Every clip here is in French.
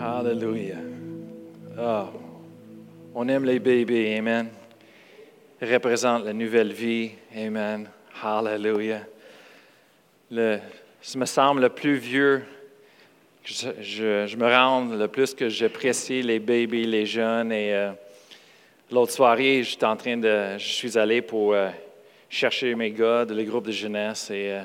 Hallelujah. Ah, on aime les bébés, Amen. Ils représentent la nouvelle vie, Amen. Hallelujah. Le, me semble le plus vieux je me rends, le plus que j'apprécie les bébés, les jeunes. Et euh, l'autre soirée, j'étais en train de, je suis allé pour euh, chercher mes gars de le groupe de jeunesse et euh,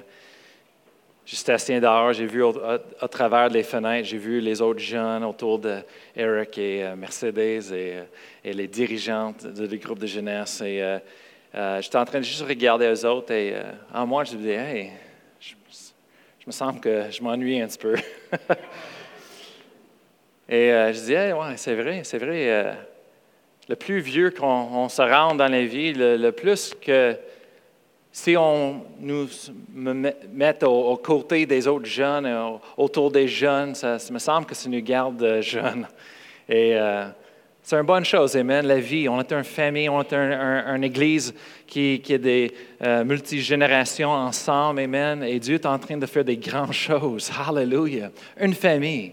J'étais assis dehors, j'ai vu au, à, travers les fenêtres, j'ai vu les autres jeunes autour de Eric et euh, Mercedes et, euh, et les dirigeantes du groupe de jeunesse. Et euh, j'étais en train de juste regarder eux autres et en moi, je me disais, hey, je, me sens que je m'ennuie un petit peu. et je disais, ouais, c'est vrai, c'est vrai. le plus vieux qu'on on se rend dans la vie, le plus que si on nous me met met au- aux côtés des autres jeunes, euh, autour des jeunes, ça, me semble que ça nous garde euh, jeunes. Et euh, c'est une bonne chose, Amen, la vie. On est une famille, on est un- un- une église qui, qui a des euh, multigénérations ensemble, Amen. Et Dieu est en train de faire des grandes choses. Hallelujah. Une famille.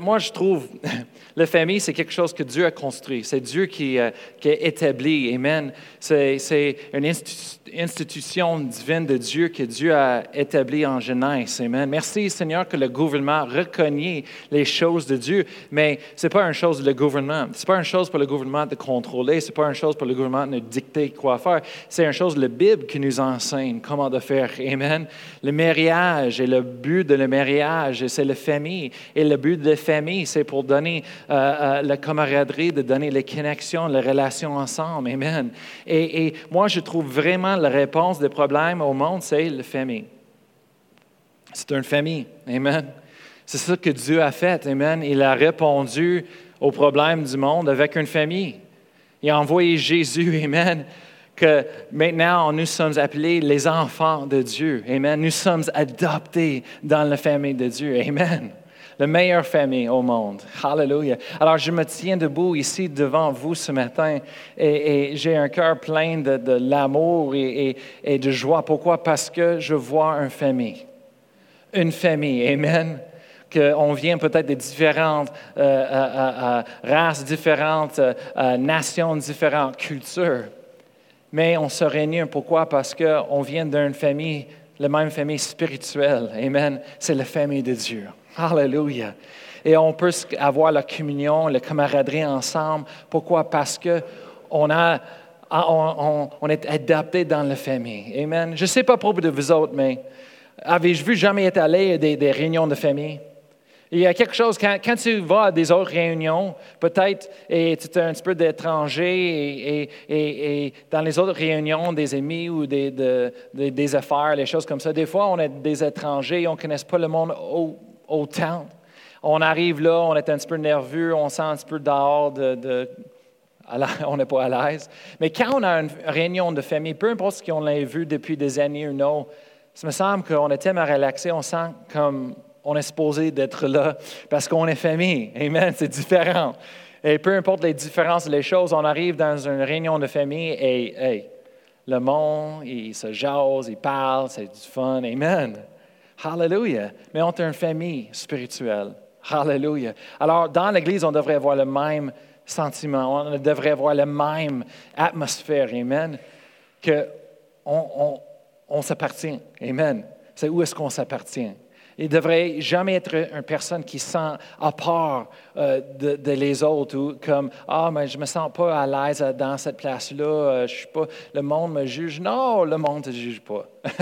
Moi, je trouve, la famille, c'est quelque chose que Dieu a construit. C'est Dieu qui, euh, a établi. Amen. C'est, une institu- institution divine de Dieu que Dieu a établie en Genèse. Amen. Merci, Seigneur, que le gouvernement reconnaît les choses de Dieu, mais ce n'est pas une chose le gouvernement. Ce n'est pas une chose pour le gouvernement de contrôler. Ce n'est pas une chose pour le gouvernement de dicter quoi faire. C'est une chose, la Bible, qui nous enseigne comment de faire. Amen. Le mariage et le but de le mariage, c'est la famille. Et le but de la famille, c'est pour donner euh, euh, la camaraderie, de donner les connexions, les relations ensemble. Amen. Et, et moi, je trouve vraiment la réponse des problèmes au monde, c'est la famille. C'est une famille. Amen. C'est ça que Dieu a fait. Amen. Il a répondu aux problèmes du monde avec une famille. Il a envoyé Jésus. Amen. Que maintenant, nous sommes appelés les enfants de Dieu. Amen. Nous sommes adoptés dans la famille de Dieu. Amen. La meilleure famille au monde. Hallelujah. Alors, je me tiens debout ici devant vous ce matin et, j'ai un cœur plein de, l'amour et, de joie. Pourquoi? Parce que je vois une famille une famille. Amen. Qu'on vient peut-être de différentes euh, euh, euh, races différentes, nations différentes, cultures. Mais on se réunit. Pourquoi? Parce qu'on vient d'une famille, la même famille spirituelle. Amen. C'est la famille de Dieu. Hallelujah. Et on peut avoir la communion, la camaraderie ensemble. Pourquoi? Parce que on est adapté dans la famille. Amen. Je ne sais pas propos de vous autres, mais avez-vous vu jamais été allé à des, des réunions de famille? Il y a quelque chose, quand, quand tu vas à des autres réunions, peut-être, et tu es un petit peu d'étranger, et, et- et- et dans les autres réunions, des amis ou des, de- des- affaires, les choses comme ça, des fois, on est des étrangers, on ne connaît pas le monde autant. On arrive là, on est un petit peu nerveux, on sent un petit peu dehors de, on n'est pas à l'aise. Mais quand on a une réunion de famille, peu importe ce qu'on a vu depuis des années ou non, ça me semble qu'on est tellement relaxé, on sent comme on est supposé d'être là parce qu'on est famille. Amen, c'est différent. Et peu importe les différences, les choses, on arrive dans une réunion de famille et hey, le monde, il se jase, il parle, c'est du fun. Amen. Hallelujah. Mais on est une famille spirituelle. Hallelujah. Alors, dans l'Église, on devrait avoir le même sentiment, on devrait avoir la même atmosphère. Amen. Que on, on- on s'appartient. Amen. C'est où est-ce qu'on s'appartient. Il ne devrait jamais être une personne qui se sent à part euh, de, les autres ou comme Ah, mais je ne me sens pas à l'aise dans cette place-là, euh, je suis pas, le monde me juge. Non, le monde ne te juge pas.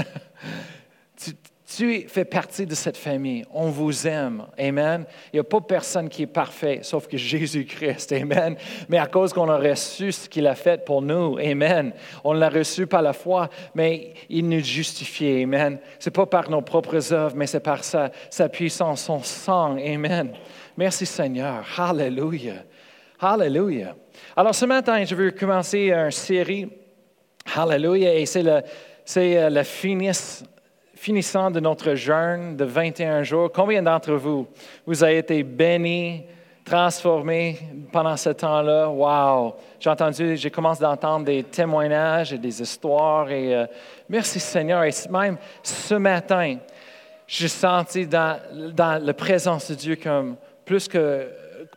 tu, tu fais partie de cette famille. On vous aime. Amen. Il n'y a pas personne qui est parfait, sauf que Jésus-Christ. Amen. Mais à cause qu'on a reçu ce qu'il a fait pour nous. Amen. On l'a reçu par la foi, mais il nous justifie. Amen. Ce n'est pas par nos propres œuvres, mais c'est par sa, sa puissance, son sang. Amen. Merci Seigneur. Hallelujah. Hallelujah. Alors ce matin, je veux commencer une série. Hallelujah. Et c'est le, c'est euh, le finis- finissant de notre jeûne de 21 jours. Combien d'entre vous, vous avez été bénis, transformés pendant ce temps-là? Wow! J'ai entendu, j'ai commencé d'entendre des témoignages et des histoires. Et euh, merci Seigneur. Et même ce matin, j'ai senti dans, dans la présence de Dieu comme plus que,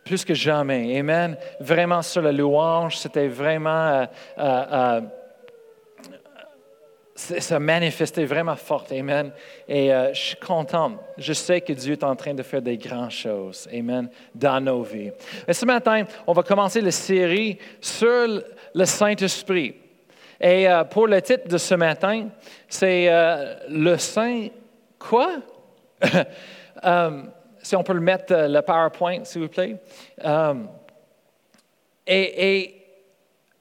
plus que jamais. Amen. Vraiment sur la louange, c'était vraiment... Euh, ça manifestait vraiment fort. Amen. Et euh, je suis content. Je sais que Dieu est en train de faire des grandes choses. Amen. Dans nos vies. Et ce matin, on va commencer la série sur le Saint-Esprit. Et euh, pour le titre de ce matin, c'est euh, le Saint. Quoi? si on peut le mettre, le PowerPoint, s'il vous plaît. et, et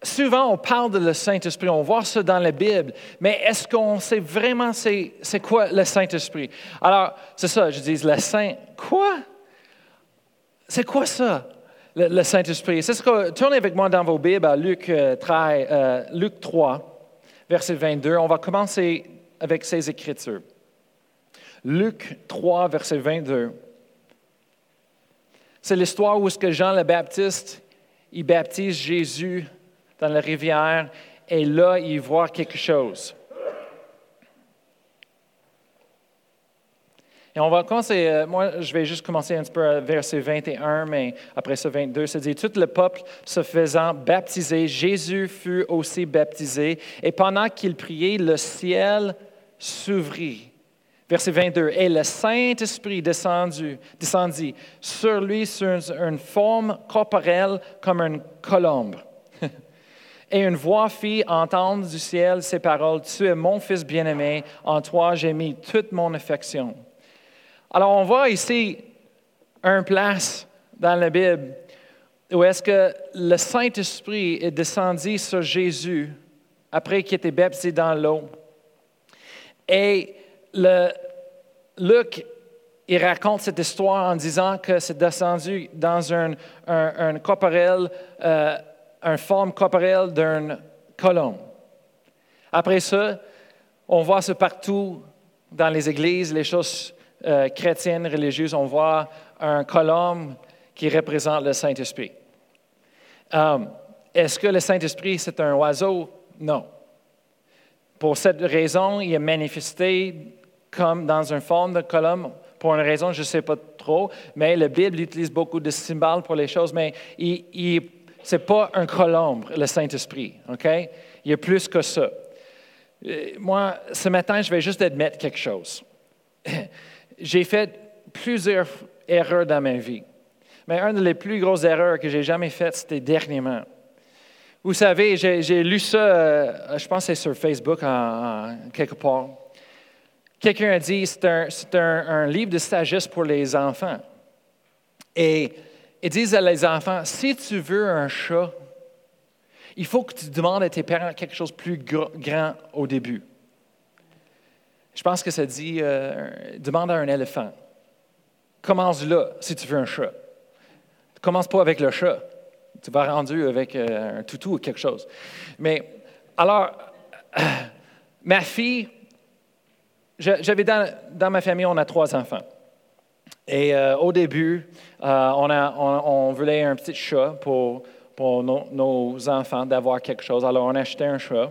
Souvent, on parle de le Saint-Esprit, on voit ça dans la Bible, mais est-ce qu'on sait vraiment c'est, quoi le Saint-Esprit? Alors, c'est ça, je dis, le Saint, quoi? C'est quoi ça, le, Saint-Esprit? C'est ce que, tournez avec moi dans vos Bibles à Luc, 3, euh, euh, Luc 3, verset 22. On va commencer avec ces Écritures. Luc 3, verset 22. C'est l'histoire où ce que Jean le Baptiste, il baptise Jésus dans la rivière et là, il voit quelque chose. Et on va commencer, euh, moi je vais juste commencer un petit peu à verset 21, mais après ça 22, ça dit, tout le peuple se faisant baptiser, Jésus fut aussi baptisé, et pendant qu'il priait, le ciel s'ouvrit. Verset 22, et le Saint-Esprit descendit sur lui sur une forme corporelle comme une colombe. Et une voix fit entendre du ciel ces paroles, Tu es mon fils bien-aimé, en toi j'ai mis toute mon affection. Alors on voit ici un place dans la Bible où est-ce que le Saint-Esprit est descendu sur Jésus après qu'il était baptisé dans l'eau. Et Luc, il raconte cette histoire en disant que c'est descendu dans un, un, corporel euh, une forme corporelle d'un colombe. Après ça, on voit ça partout dans les églises, les choses euh, chrétiennes, religieuses, on voit un colombe qui représente le Saint-Esprit. Euh, est-ce que le Saint-Esprit, c'est un oiseau? Non. Pour cette raison, il est manifesté comme dans une forme de colombe. Pour une raison, je ne sais pas trop, mais la Bible utilise beaucoup de symboles pour les choses, mais il, il ce n'est pas un colombe, le Saint-Esprit. OK? Il y a plus que ça. Euh, moi, ce matin, je vais juste admettre quelque chose. J'ai fait plusieurs erreurs dans ma vie. Mais une des plus grosses erreurs que j'ai jamais faites, c'était dernièrement. Vous savez, j'ai lu ça, euh, je pense que c'est sur Facebook quelque part. Quelqu'un a dit c'est un, un, un livre de sagesse pour les enfants. Et ils disent à les enfants, si tu veux un chat, il faut que tu demandes à tes parents quelque chose de plus grand au début. Je pense que ça dit, euh, demande à un éléphant. Commence là si tu veux un chat. Commence pas avec le chat. Tu vas rendu avec euh, un toutou ou quelque chose. Mais alors, ma fille, j'avais dans, dans ma famille, on a trois enfants. Et euh, au début, euh, on, voulait un petit chat pour, nos enfants, d'avoir quelque chose. Alors, on a acheté un chat.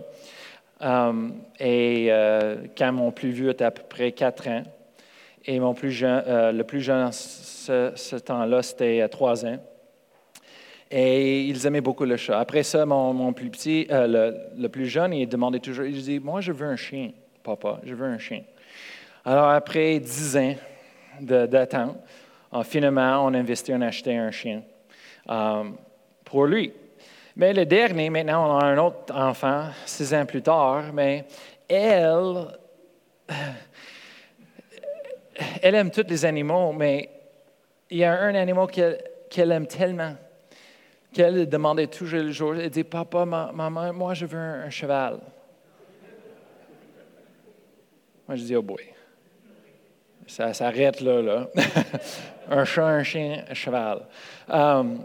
Euh, et quand mon plus vieux était à peu près 4 ans, et mon plus jeune, le plus jeune ce, ce temps-là, c'était 3 ans. Et ils aimaient beaucoup le chat. Après ça, mon, plus petit, le, le, plus jeune, il demandait toujours, il dit, moi, je veux un chien, papa, je veux un chien. Alors, après 10 ans, d'attente. Euh, finalement, on a investi en acheter un chien euh, pour lui. Mais le dernier, maintenant, on a un autre enfant, six ans plus tard, mais elle, elle aime tous les animaux, mais il y a un animal qu'elle aime tellement qu'elle demandait toujours le jour, elle dit, Papa, maman, moi je veux un cheval. Moi je dis, oh boy. Ça s'arrête là, un chat, un chien, un cheval. Um,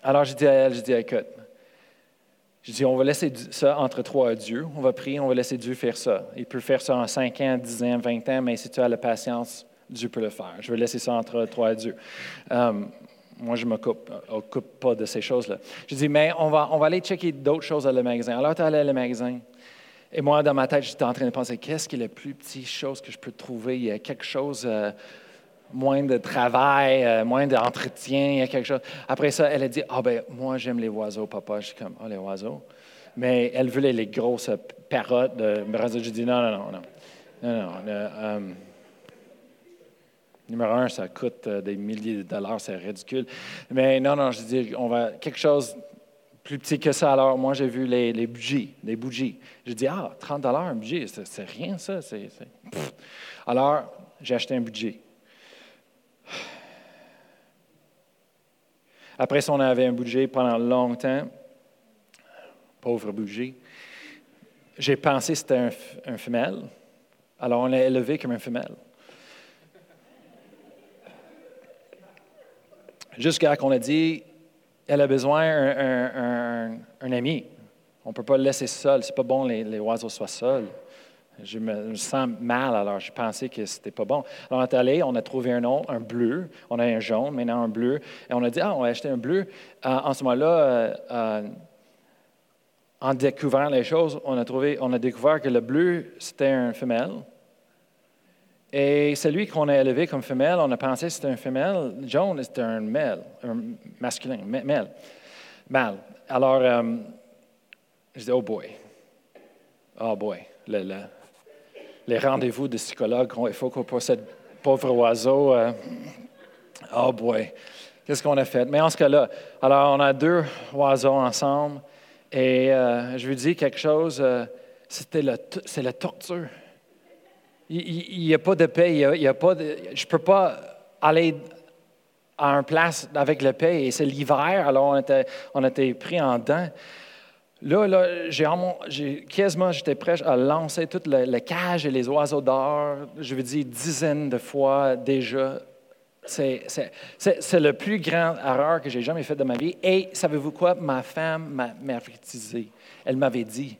alors, je dis à elle, je dis, écoute, je dis, on va laisser ça entre toi et Dieu. On va prier, on va laisser Dieu faire ça. Il peut faire ça en 5 ans, 10 ans, 20 ans, mais si tu as la patience, Dieu peut le faire. Je vais laisser ça entre toi et Dieu. Um, moi, je ne m'occupe pas de ces choses-là. Je dis, mais on va, on va aller checker d'autres choses à le magasin. Alors, tu es allé à le magasin. Et moi, dans ma tête, j'étais en train de penser, qu'est-ce qui est la plus petite chose que je peux trouver? Il y a quelque chose, euh, moins de travail, euh, moins d'entretien, il y a quelque chose. Après ça, elle a dit, ah ben, moi, j'aime les oiseaux, papa. Je suis comme, ah, les oiseaux? Mais elle voulait les grosses parottes de. J'ai dit, non, non, non, non. Non. Euh, numéro un, ça coûte des milliers de dollars, c'est ridicule. Mais non, non, je dis, on va quelque chose plus petit que ça. Alors, moi, j'ai vu les, les bougies, les bougies. J'ai dit, ah, 30 dollars un bougie, c'est rien ça. Alors, j'ai acheté un budget. Après ça, on avait un budget pendant longtemps. Pauvre budget. J'ai pensé que c'était un, femelle. Alors, on l'a élevé comme un femelle. Jusqu'à qu'on a dit, elle a besoin d'un un, ami. On ne peut pas le laisser seul. Ce n'est pas bon que les, oiseaux soient seuls. Je me, sens mal, alors je pensais que ce n'était pas bon. Alors, on est allé, on a trouvé un nom, un bleu. On a un jaune, maintenant un bleu. Et on a dit, ah, on va acheter un bleu. Euh, en ce moment-là, euh, euh, en découvrant les choses, on a, trouvé, on a découvert que le bleu, c'était un femelle. Et celui qu'on a élevé comme femelle, on a pensé que c'était un femelle. Jaune, c'était un mâle, masculin, mâle. Mâle. Alors, euh, je dis, oh boy. Oh boy. les rendez-vous de psychologue, il faut qu'on possède pauvre oiseau. Euh, oh boy. Qu'est-ce qu'on a fait? Mais en ce cas-là, alors on a deux oiseaux ensemble et euh, je lui dis quelque chose, c'était c'est la torture. Il n'y a pas de paix. Il y a, pas je ne peux pas aller à un place avec le paix. Et c'est l'hiver, alors on était, on était pris en dents. Là, là j'ai, quasiment, j'étais prêt à lancer toute la, cage et les oiseaux d'or, je veux dire, dizaines de fois déjà. C'est, c'est, le plus grand erreur que j'ai jamais fait de ma vie. Et savez-vous quoi? Ma femme m'a, m'a Elle m'avait dit,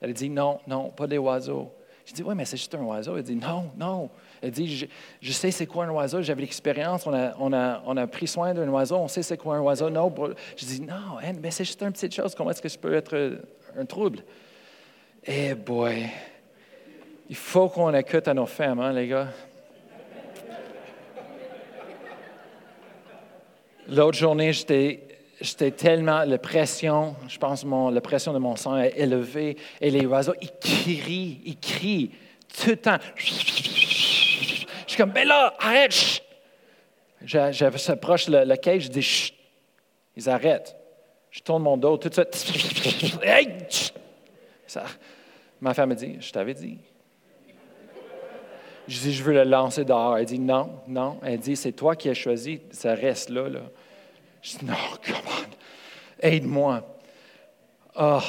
elle a dit, non, non, pas des oiseaux. Je dis, oui, mais c'est juste un oiseau. Elle dit, non, non. Elle dit, je, sais c'est quoi un oiseau, j'avais l'expérience, on a, on, a, on a, pris soin d'un oiseau, on sait c'est quoi un oiseau. Non, je dis, non, mais c'est juste une petite chose, comment est-ce que ça peut être un trouble? Eh boy, il faut qu'on écoute à nos femmes, hein, les gars. L'autre journée, j'étais j'étais tellement, la pression, je pense, mon, la pression de mon sang est élevée et les oiseaux, ils crient, ils crient tout le temps. Je suis comme, ben là, arrête! J'approche le, le cage, je dis, Chut. Ils arrêtent. Je tourne mon dos tout de suite. Ma femme me dit, je t'avais dit. Je dis, je veux le lancer dehors. Elle dit, non, non. Elle dit, c'est toi qui as choisi, ça reste là. là. Je dis, non, aide-moi. Oh,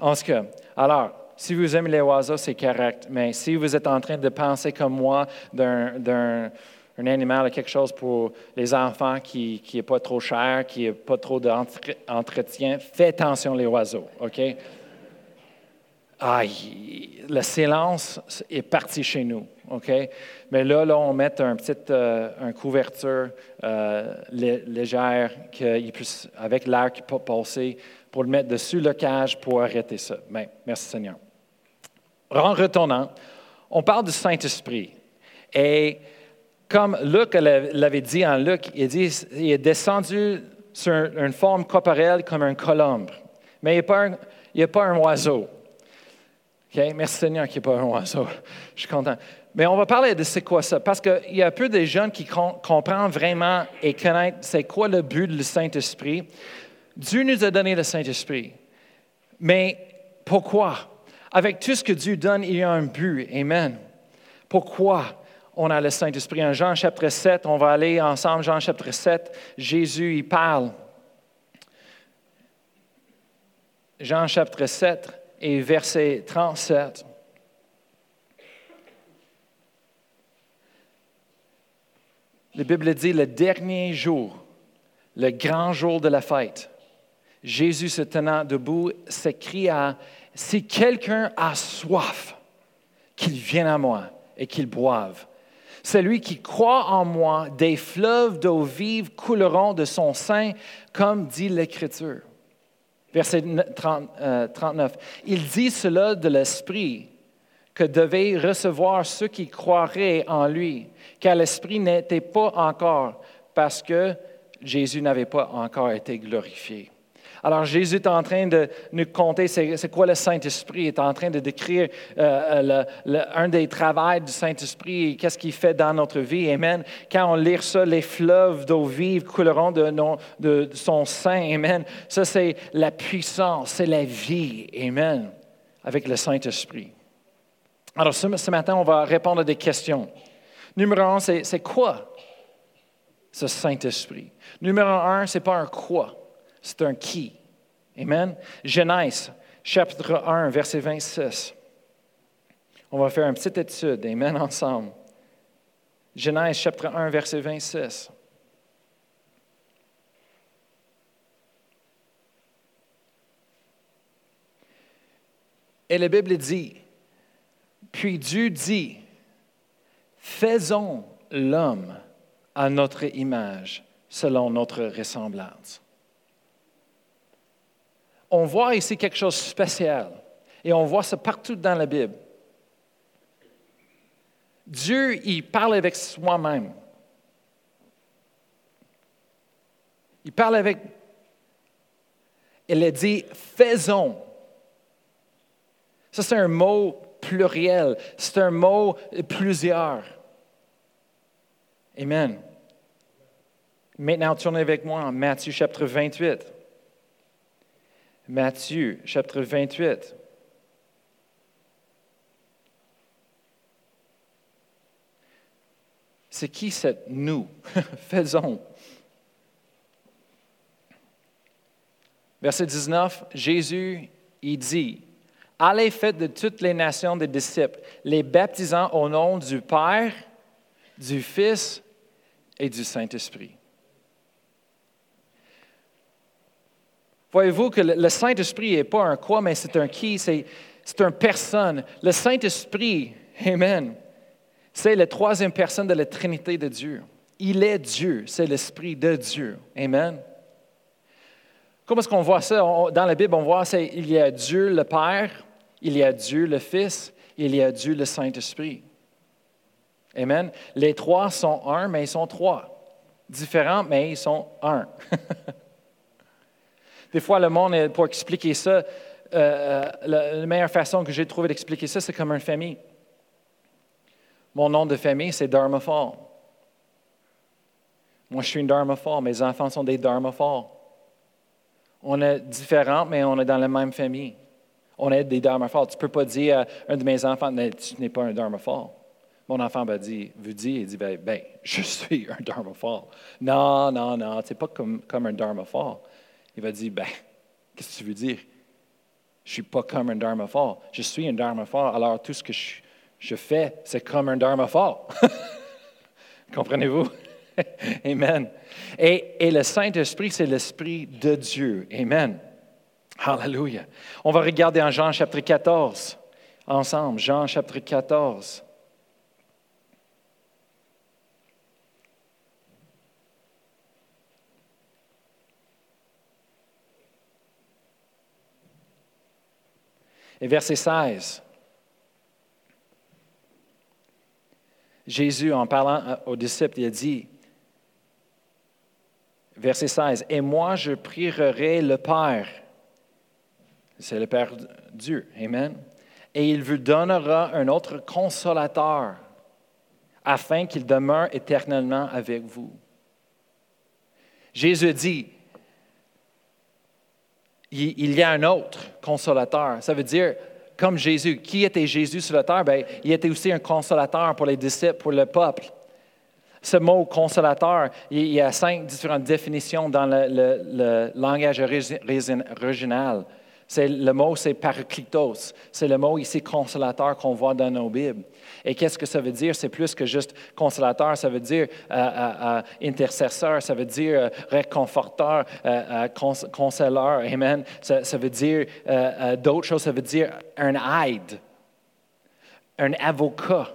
en ce cas, alors, si vous aimez les oiseaux, c'est correct, mais si vous êtes en train de penser comme moi d'un un animal, quelque chose pour les enfants qui n'est pas trop cher, qui n'a pas trop d'entretien, faites attention les oiseaux, OK? Aïe, le silence est parti chez nous. OK? Mais là, là on met un petit, euh, couverture euh, légère qu'il puisse, avec l'air qui peut passer pour le mettre dessus le cage pour arrêter ça. Bien, merci Seigneur. En retournant, on parle du Saint-Esprit. Et comme Luc l'avait dit en Luc, il il est descendu sur une forme corporelle comme un colombe. Mais il n'est pas, un oiseau. Merci Seigneur qu'il n'est pas un oiseau. Je suis content. Mais on va parler de c'est quoi ça, parce qu'il y a peu de jeunes qui comprennent vraiment et connaissent c'est quoi le but du Saint-Esprit. Dieu nous a donné le Saint-Esprit. Mais pourquoi? Avec tout ce que Dieu donne, il y a un but. Amen. Pourquoi on a le Saint-Esprit? En Jean chapitre 7, on va aller ensemble, Jean chapitre 7, Jésus, il parle. Jean chapitre 7 et verset 37. La Bible dit le dernier jour, le grand jour de la fête. Jésus se tenant debout s'écria Si quelqu'un a soif, qu'il vienne à moi et qu'il boive. Celui qui croit en moi, des fleuves d'eau vive couleront de son sein, comme dit l'Écriture. Verset 39. Euh, Il dit cela de l'Esprit que devaient recevoir ceux qui croiraient en lui, car l'Esprit n'était pas encore, parce que Jésus n'avait pas encore été glorifié. Alors Jésus est en train de nous conter c'est quoi le Saint-Esprit, est en train de décrire euh, un des travaux du Saint-Esprit et qu'est-ce qu'il fait dans notre vie. Amen. Quand on lit ça, les fleuves d'eau vive couleront de, de son sein. Amen. Ça, c'est la puissance, c'est la vie. Amen. Avec le Saint-Esprit. Alors ce, matin, on va répondre à des questions. Numéro un, c'est quoi ce Saint-Esprit? Numéro un, ce n'est pas un quoi c'est un qui. Amen. Genèse, chapitre 1, verset 26. On va faire une petite étude. Amen, ensemble. Genèse, chapitre 1, verset 26. Et la Bible dit, puis Dieu dit, faisons l'homme à notre image, selon notre ressemblance on voit ici quelque chose de spécial. Et on voit ça partout dans la Bible. Dieu, il parle avec soi-même. Il parle avec... Il a dit, faisons. Ça, c'est un mot pluriel. C'est un mot plusieurs. Amen. Maintenant, tournez avec moi en Matthieu chapitre 28. Matthieu, chapitre 28. C'est qui cette nous? Faisons. Verset 19, Jésus, il dit, Allez faites de toutes les nations des disciples, les baptisant au nom du Père, du Fils et du Saint-Esprit. Voyez-vous que le Saint-Esprit n'est pas un quoi, mais c'est un qui, c'est, une personne. Le Saint-Esprit, Amen, c'est la troisième personne de la Trinité de Dieu. Il est Dieu, c'est l'Esprit de Dieu. Amen. Comment est-ce qu'on voit ça? dans la Bible, on voit qu'il y a Dieu le Père, il y a Dieu le Fils, il y a Dieu le Saint-Esprit. Amen. Les trois sont un, mais ils sont trois. Différents, mais ils sont un. Des fois, le monde, pour expliquer ça, euh, euh, la, meilleure façon que j'ai trouvé d'expliquer ça, c'est comme une famille. Mon nom de famille, c'est Dharmafal. Moi, je suis une Dharmafal. Mes enfants sont des Dharmafal. On est différents, mais on est dans la même famille. On est des Dharmafal. Tu ne peux pas dire à un de mes enfants, tu n'es pas un Dharmafal. Mon enfant va dire, veut dire, il dit, ben, ben je suis un Dharmafal. Non, non, non, n'es pas comme, comme un Dharmafal. Il va dire, ben, qu'est-ce que tu veux dire? Je ne suis pas comme un dharma fort. Je suis un dharma fort. Alors tout ce que je, fais, c'est comme un dharma fort. Comprenez-vous? Amen. Et, et le Saint-Esprit, c'est l'Esprit de Dieu. Amen. Hallelujah. On va regarder en Jean chapitre 14 ensemble. Jean chapitre 14. Et verset 16. Jésus, en parlant aux disciples, il a dit, verset 16, Et moi je prierai le Père, c'est le Père Dieu, Amen, et il vous donnera un autre consolateur, afin qu'il demeure éternellement avec vous. Jésus dit, il y a un autre consolateur. Ça veut dire, comme Jésus, qui était Jésus sur la terre? Bien, il était aussi un consolateur pour les disciples, pour le peuple. Ce mot consolateur, il y a cinq différentes définitions dans le, langage original. Le mot, c'est parakletos. C'est le mot ici consolateur qu'on voit dans nos Bibles. Et qu'est-ce que ça veut dire? C'est plus que juste consolateur, ça veut dire euh, euh, euh, intercesseur, ça veut dire réconforteur, consoleur, amen. Ça, veut dire d'autres choses, ça veut dire un aide, un avocat,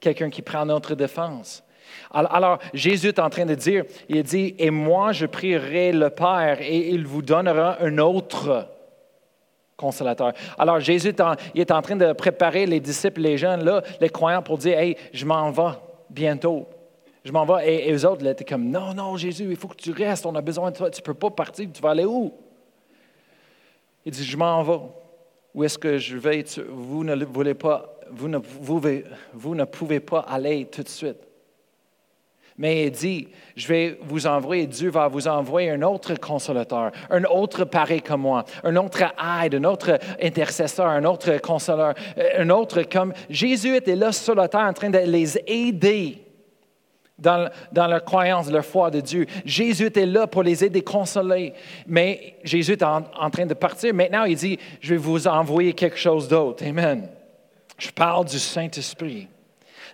quelqu'un qui prend notre défense. Alors, Jésus est en train de dire, il dit, et moi je prierai le Père et il vous donnera un autre consolateur. Alors Jésus est en, train de préparer les disciples, les jeunes, là, les croyants, pour dire, hey, je m'en vais bientôt. Je m'en vais. Et, eux autres, étaient comme, non, non, Jésus, il faut que tu restes, on a besoin de toi, tu ne peux pas partir, tu vas aller où? Il dit, je m'en vais. Où est-ce que je vais? Vous ne voulez pas, vous ne, vous ne pouvez pas aller tout de suite. Mais il dit, je vais vous envoyer, Dieu va vous envoyer un autre consolateur, un autre pareil comme moi, un autre aide, un autre intercesseur, un autre consoleur, euh, un autre comme... Jésus était là sur la terre en train de les aider dans, dans, leur croyance, leur foi de Dieu. Jésus était là pour les aider, consoler. Mais Jésus est en, en train de partir. Maintenant, il dit, je vais vous envoyer quelque chose d'autre. Amen. Je parle du Saint-Esprit.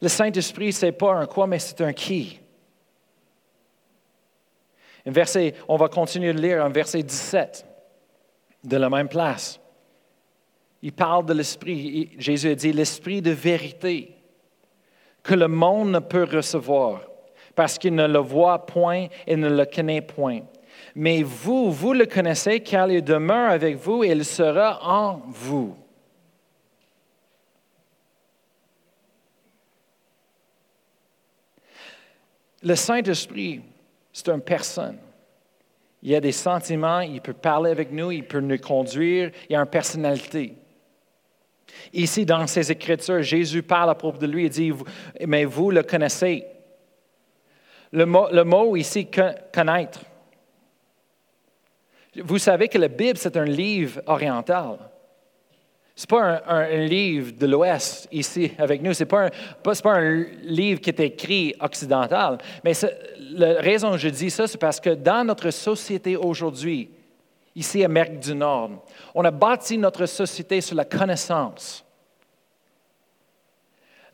Le Saint-Esprit, ce n'est pas un quoi, mais c'est un qui verset, on va continuer de lire un verset 17 de la même place. Il parle de l'esprit. Jésus a dit l'esprit de vérité que le monde ne peut recevoir parce qu'il ne le voit point et ne le connaît point. Mais vous, vous le connaissez car il demeure avec vous et il sera en vous. Le Saint-Esprit, c'est une personne. Il a des sentiments, il peut parler avec nous, il peut nous conduire, il a une personnalité. Ici, dans ces Écritures, Jésus parle à propos de lui et dit, mais vous le connaissez. Le mot, le mot ici, connaître. Vous savez que la Bible, c'est un livre oriental. N'est pas un, livre de l'Ouest ici avec nous. Ce n'est pas, un livre qui est écrit occidental. Mais la raison que je dis ça, c'est parce que dans notre société aujourd'hui, ici Amérique du Nord, on a bâti notre société sur la connaissance.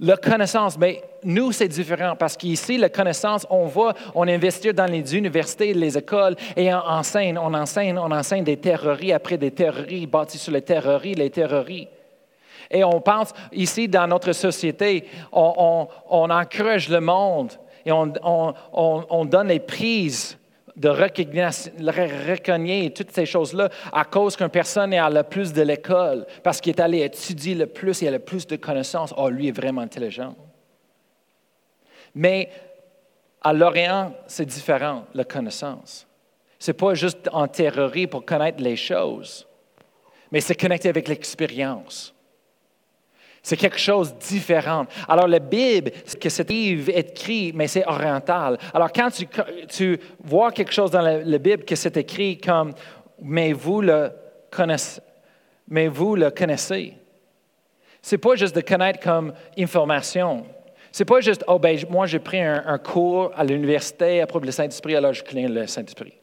La connaissance, mais nous, c'est différent parce qu'ici, la connaissance, on va, on investit dans les universités, les écoles et on enseigne, on enseigne, on enseigne des théories après des théories bâties sur les théories, les théories. Et on pense, ici, dans notre société, on, encourage le monde et on, on donne les prises de reconnaître toutes ces choses-là à cause qu'une personne est à le plus de l'école, parce qu'il est allé étudier le plus, il a le plus de connaissances. Oh, lui est vraiment intelligent. Mais à l'Orient, c'est différent, la connaissance. Ce n'est pas juste en théorie pour connaître les choses, mais c'est connecté avec l'expérience. C'est quelque chose de différent. Alors, la Bible, que écrit, mais c'est oriental. Alors, quand tu, vois quelque chose dans la, Bible que c'est écrit comme Mais vous le connaissez, mais vous le connaissez. C'est pas juste de connaître comme information. C'est pas juste, oh, ben, moi, j'ai pris un, un cours à l'université à propos du Saint-Esprit, alors je connais le Saint-Esprit.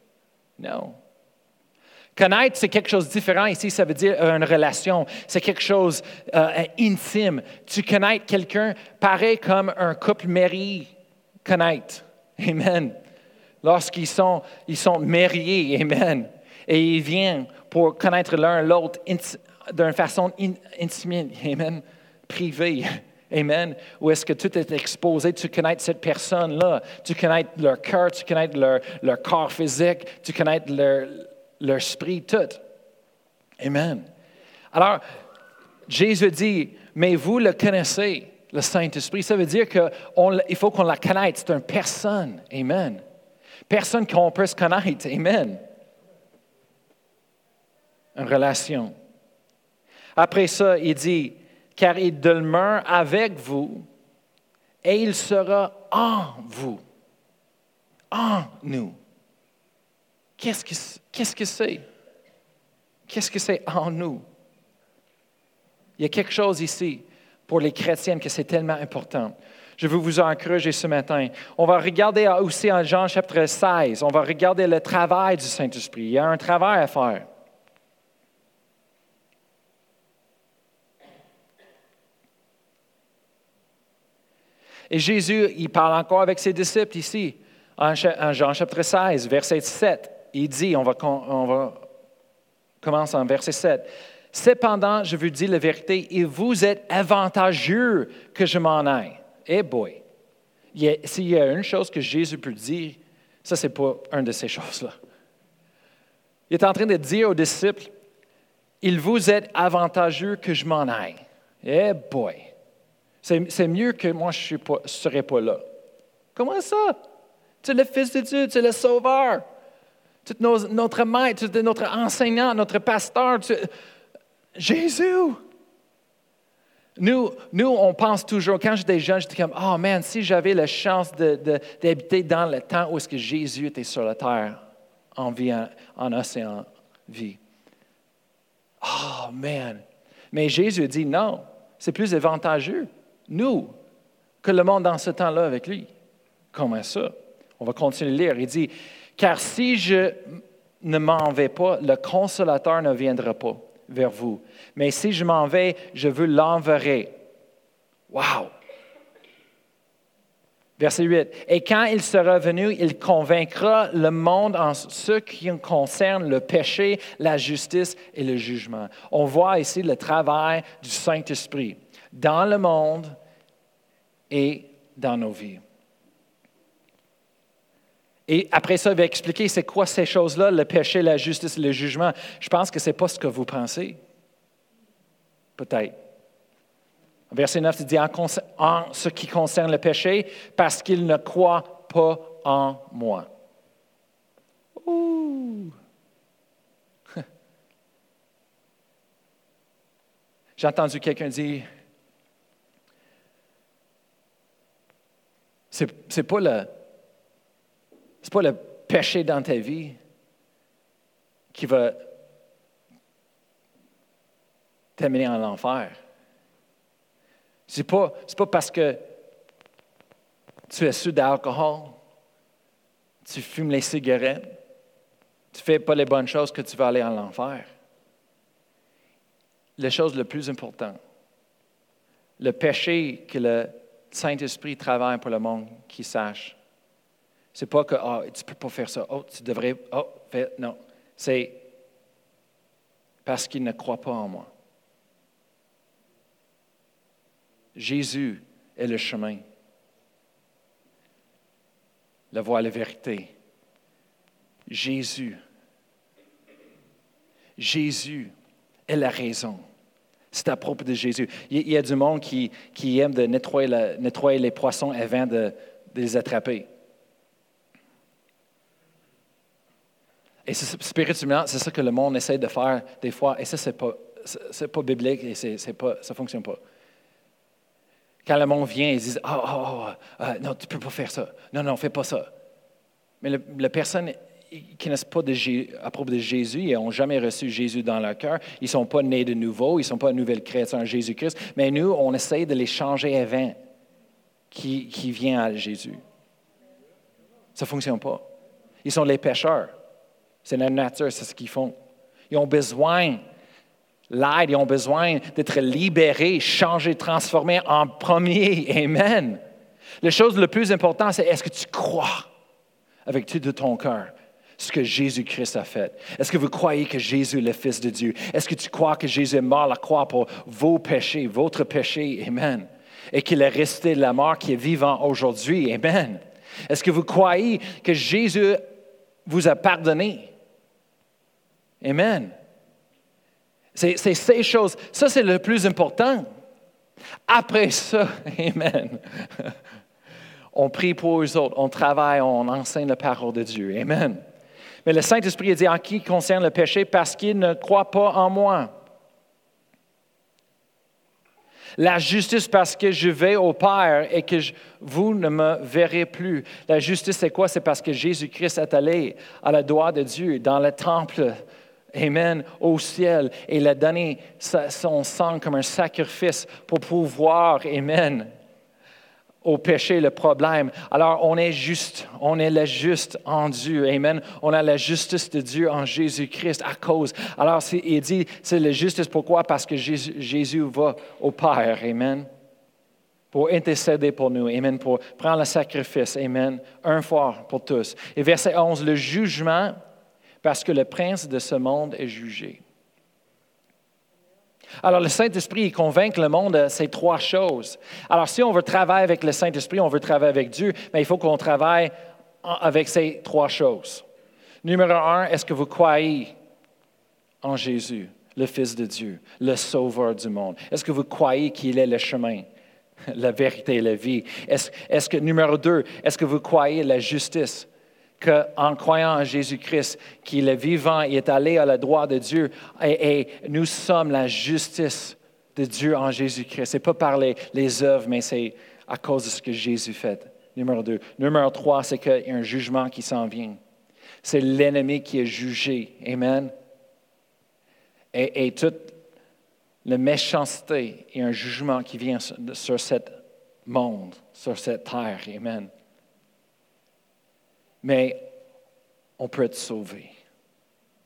Non. Connaître, c'est quelque chose de différent. Ici, ça veut dire euh, une relation. C'est quelque chose euh, intime. Tu connais quelqu'un pareil comme un couple marié connaître. Amen. Lorsqu'ils sont, ils sont mariés. Amen. Et ils viennent pour connaître l'un l'autre d'une façon intime. Amen. Privée. Amen. Où est-ce que tout est exposé? Tu connais cette personne-là. Tu connais leur cœur, tu connais leur corps physique, tu connais leur, leur esprit tout. Amen. Alors, Jésus dit, mais vous le connaissez, le Saint-Esprit. Ça veut dire qu'il faut qu'on la connaisse. C'est une personne. Amen. Personne qu'on peut se connaître. Amen. Une relation. Après ça, il dit, car il demeure avec vous et il sera en vous. En nous. Qu'est-ce que c'est? Qu'est-ce que c'est en nous? Il y a quelque chose ici pour les chrétiennes que c'est tellement important. Je veux vous encourager ce matin. On va regarder aussi en Jean chapitre 16, on va regarder le travail du Saint-Esprit. Il y a un travail à faire. Et Jésus, il parle encore avec ses disciples ici, en Jean chapitre 16, verset 7 il dit, on va, commencer en verset 7. Cependant, je vous dis la vérité, et vous êtes avantageux que je m'en aille. Eh boy! S'il y a une chose que Jésus peut dire, ça, ce n'est pas une de ces choses-là. Il est en train de dire aux disciples, il vous est avantageux que je m'en aille. Eh boy! C'est mieux que moi, je ne serais pas là. Comment ça? Tu es le Fils de Dieu, tu es le Sauveur. Notre maître, notre enseignant, notre pasteur. Jésus! Nous, nous, on pense toujours, quand j'étais jeune, j'étais comme, oh man, si j'avais la chance d'habiter dans le temps où est-ce que Jésus était sur la terre, en vie, en, océan, vie. Oh man! Mais Jésus dit non, c'est plus avantageux, nous, que le monde dans ce temps-là avec lui. Comment ça? On va continuer de lire. Il dit, car si je ne m'en vais pas, le consolateur ne viendra pas vers vous. Mais si je m'en vais, je veux l'enverrer. Wow! Verset 8. Et quand il sera venu, il convaincra le monde en ce qui concerne le péché, la justice et le jugement. On voit ici le travail du Saint-Esprit dans le monde et dans nos vies. Et après ça, il va expliquer c'est quoi ces choses-là, le péché, la justice le jugement. Je pense que ce n'est pas ce que vous pensez. Peut-être. Verset 9, il dit en, ce qui concerne le péché, parce qu'il ne croit pas en moi. Ouh. J'ai entendu quelqu'un dire, c'est, n'est pas le, c'est pas le péché dans ta vie qui va t'amener en enfer. Ce n'est pas, pas parce que tu es sous d'alcool, tu fumes les cigarettes, tu ne fais pas les bonnes choses que tu vas aller en enfer. La chose la plus importante, le péché que le Saint-Esprit travaille pour le monde qui sache, c'est pas que oh, tu ne peux pas faire ça, oh, tu devrais, oh, non. C'est parce qu'il ne croit pas en moi. Jésus est le chemin, la voie, la vérité. Jésus. Jésus est la raison. C'est à propos de Jésus. Il y a du monde qui, aime de nettoyer, les poissons avant de, les attraper. Et spirituellement, c'est ça que le monde essaie de faire des fois. Et ça, ce n'est pas, pas biblique et c'est, pas, ça ne fonctionne pas. Quand le monde vient, ils disent Ah, oh, oh, oh, non, tu ne peux pas faire ça. Non, non, fais pas ça. Mais la personne qui n'est pas de, à propos de Jésus, ils n'ont jamais reçu Jésus dans leur cœur. Ils ne sont pas nés de nouveau, ils ne sont pas une nouvelle création en Jésus-Christ. Mais nous, on essaie de les changer avant qui, qui vient à Jésus. Ça ne fonctionne pas. Ils sont les pécheurs. C'est la nature, c'est ce qu'ils font. Ils ont besoin l'aide, ils ont besoin d'être libérés, changés, transformés en premier. Amen. La chose la plus importante, c'est est-ce que tu crois avec tout de ton cœur ce que Jésus-Christ a fait? Est-ce que vous croyez que Jésus est le Fils de Dieu? Est-ce que tu crois que Jésus est mort à la croix pour vos péchés, votre péché? Amen. Et qu'il est resté de la mort, qui est vivant aujourd'hui? Amen. Est-ce que vous croyez que Jésus vous a pardonné? Amen. C'est ces choses. Ça, c'est le plus important. Après ça, Amen. On prie pour eux autres, on travaille, on enseigne la parole de Dieu. Amen. Mais le Saint-Esprit dit en qui concerne le péché? Parce qu'il ne croit pas en moi. La justice parce que je vais au Père et que vous ne me verrez plus. La justice, c'est quoi? C'est parce que Jésus-Christ est allé à la droite de Dieu, dans le temple Amen, au ciel. Et il a donné son sang comme un sacrifice pour pouvoir, Amen, au péché, le problème. Alors, on est juste, on est le juste en Dieu. Amen. On a la justice de Dieu en Jésus-Christ à cause. Alors, il dit, c'est la justice. Pourquoi? Parce que Jésus, va au Père. Amen. Pour intercéder pour nous. Amen. Pour prendre le sacrifice. Amen. Un fois pour tous. Et verset 11, le jugement parce que le prince de ce monde est jugé. Alors, le Saint-Esprit convainc le monde de ces trois choses. Alors, si on veut travailler avec le Saint-Esprit, on veut travailler avec Dieu, mais il faut qu'on travaille avec ces trois choses. Numéro un, est-ce que vous croyez en Jésus? le Fils de Dieu, le Sauveur du monde? Est-ce que vous croyez qu'il est le chemin, la vérité et la vie? Est-ce, que, numéro deux, est-ce que vous croyez la justice? Qu'en croyant en Jésus-Christ, qu'il est vivant, il est allé à la droite de Dieu, et, nous sommes la justice de Dieu en Jésus-Christ. Ce n'est pas par les, œuvres, mais c'est à cause de ce que Jésus fait. Numéro deux. Numéro trois, c'est qu'il y a un jugement qui s'en vient. C'est l'ennemi qui est jugé. Amen. Et, toute la méchanceté et un jugement qui vient sur, ce monde, sur cette terre. Amen. Mais on peut être sauvé.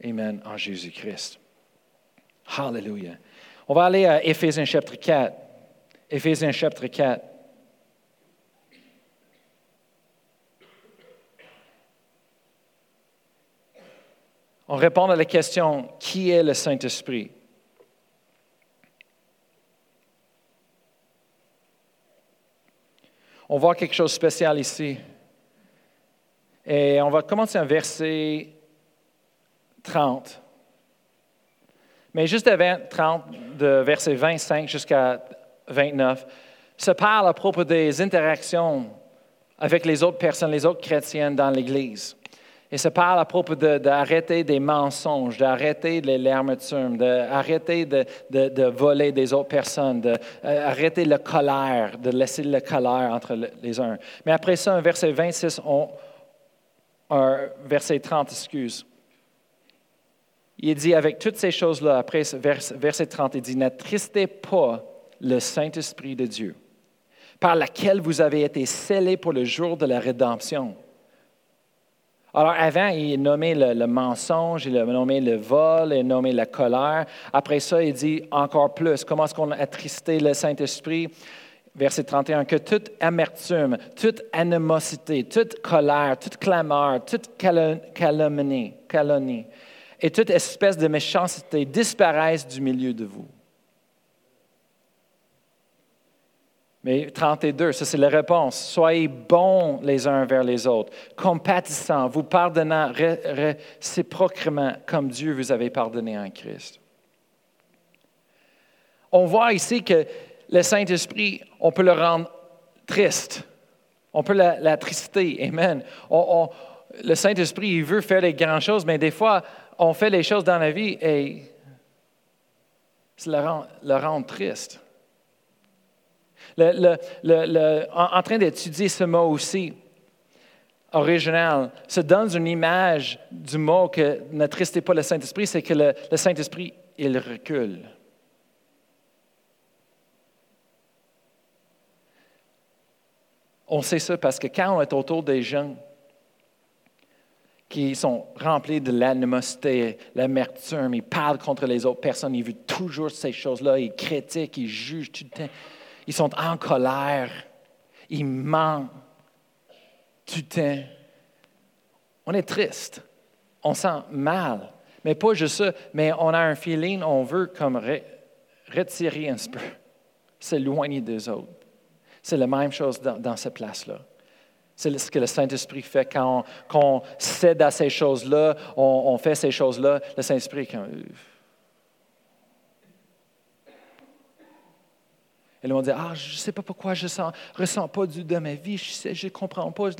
Amen. En Jésus-Christ. Hallelujah. On va aller à Éphésiens chapitre 4. Éphésiens chapitre 4. On répond à la question, qui est le Saint-Esprit? On voit quelque chose de spécial ici. Et on va commencer un verset 30. Mais juste avant 30, de verset 25 jusqu'à 29, se parle à propos des interactions avec les autres personnes, les autres chrétiennes dans l'Église. Et ça parle à propos d'arrêter des mensonges, d'arrêter les l'amertume, d'arrêter de, de, de, voler des autres personnes, d'arrêter la colère, de laisser la colère entre les uns. Mais après ça, un verset 26, on, verset 30, excuse. Il dit avec toutes ces choses-là, après verset 30, il dit, n'attristez pas le Saint-Esprit de Dieu, par laquelle vous avez été scellés pour le jour de la rédemption. Alors, avant, il nommait le, le, mensonge, il nommé le vol, il nommé la colère. Après ça, il dit encore plus. Comment est-ce qu'on a attristé le Saint-Esprit? Verset 31, que toute amertume, toute animosité, toute colère, toute clameur, toute calomnie, calomnie et toute espèce de méchanceté disparaissent du milieu de vous. Mais 32, ça c'est la réponse. Soyez bons les uns vers les autres, compatissants, vous pardonnant réciproquement comme Dieu vous avait pardonné en Christ. On voit ici que le Saint-Esprit, on peut le rendre triste. On peut l'attrister. Amen. le Saint-Esprit, il veut faire des grandes choses, mais des fois, on fait les choses dans la vie et ça le rend triste en, train d'étudier ce mot aussi, original, se donne une image du mot que n'attristez pas le Saint-Esprit, c'est que le Saint-Esprit, il recule. On sait ça parce que quand on est autour des gens qui sont remplis de l'animosité, l'amertume, ils parlent contre les autres personnes, ils veulent toujours ces choses-là, ils critiquent, ils jugent tout le temps. Ils sont en colère. Ils mentent tout le temps. On est triste. On sent mal. Mais pas juste ça, mais on a un feeling, on veut comme retirer un peu, s'éloigner des autres. C'est la même chose dans, cette place-là. C'est ce que le Saint-Esprit fait quand on, cède à ces choses-là, on, fait ces choses-là. Le Saint-Esprit, Elles vont dire, ah, je ne sais pas pourquoi je ne ressens pas du de ma vie, je ne comprends pas.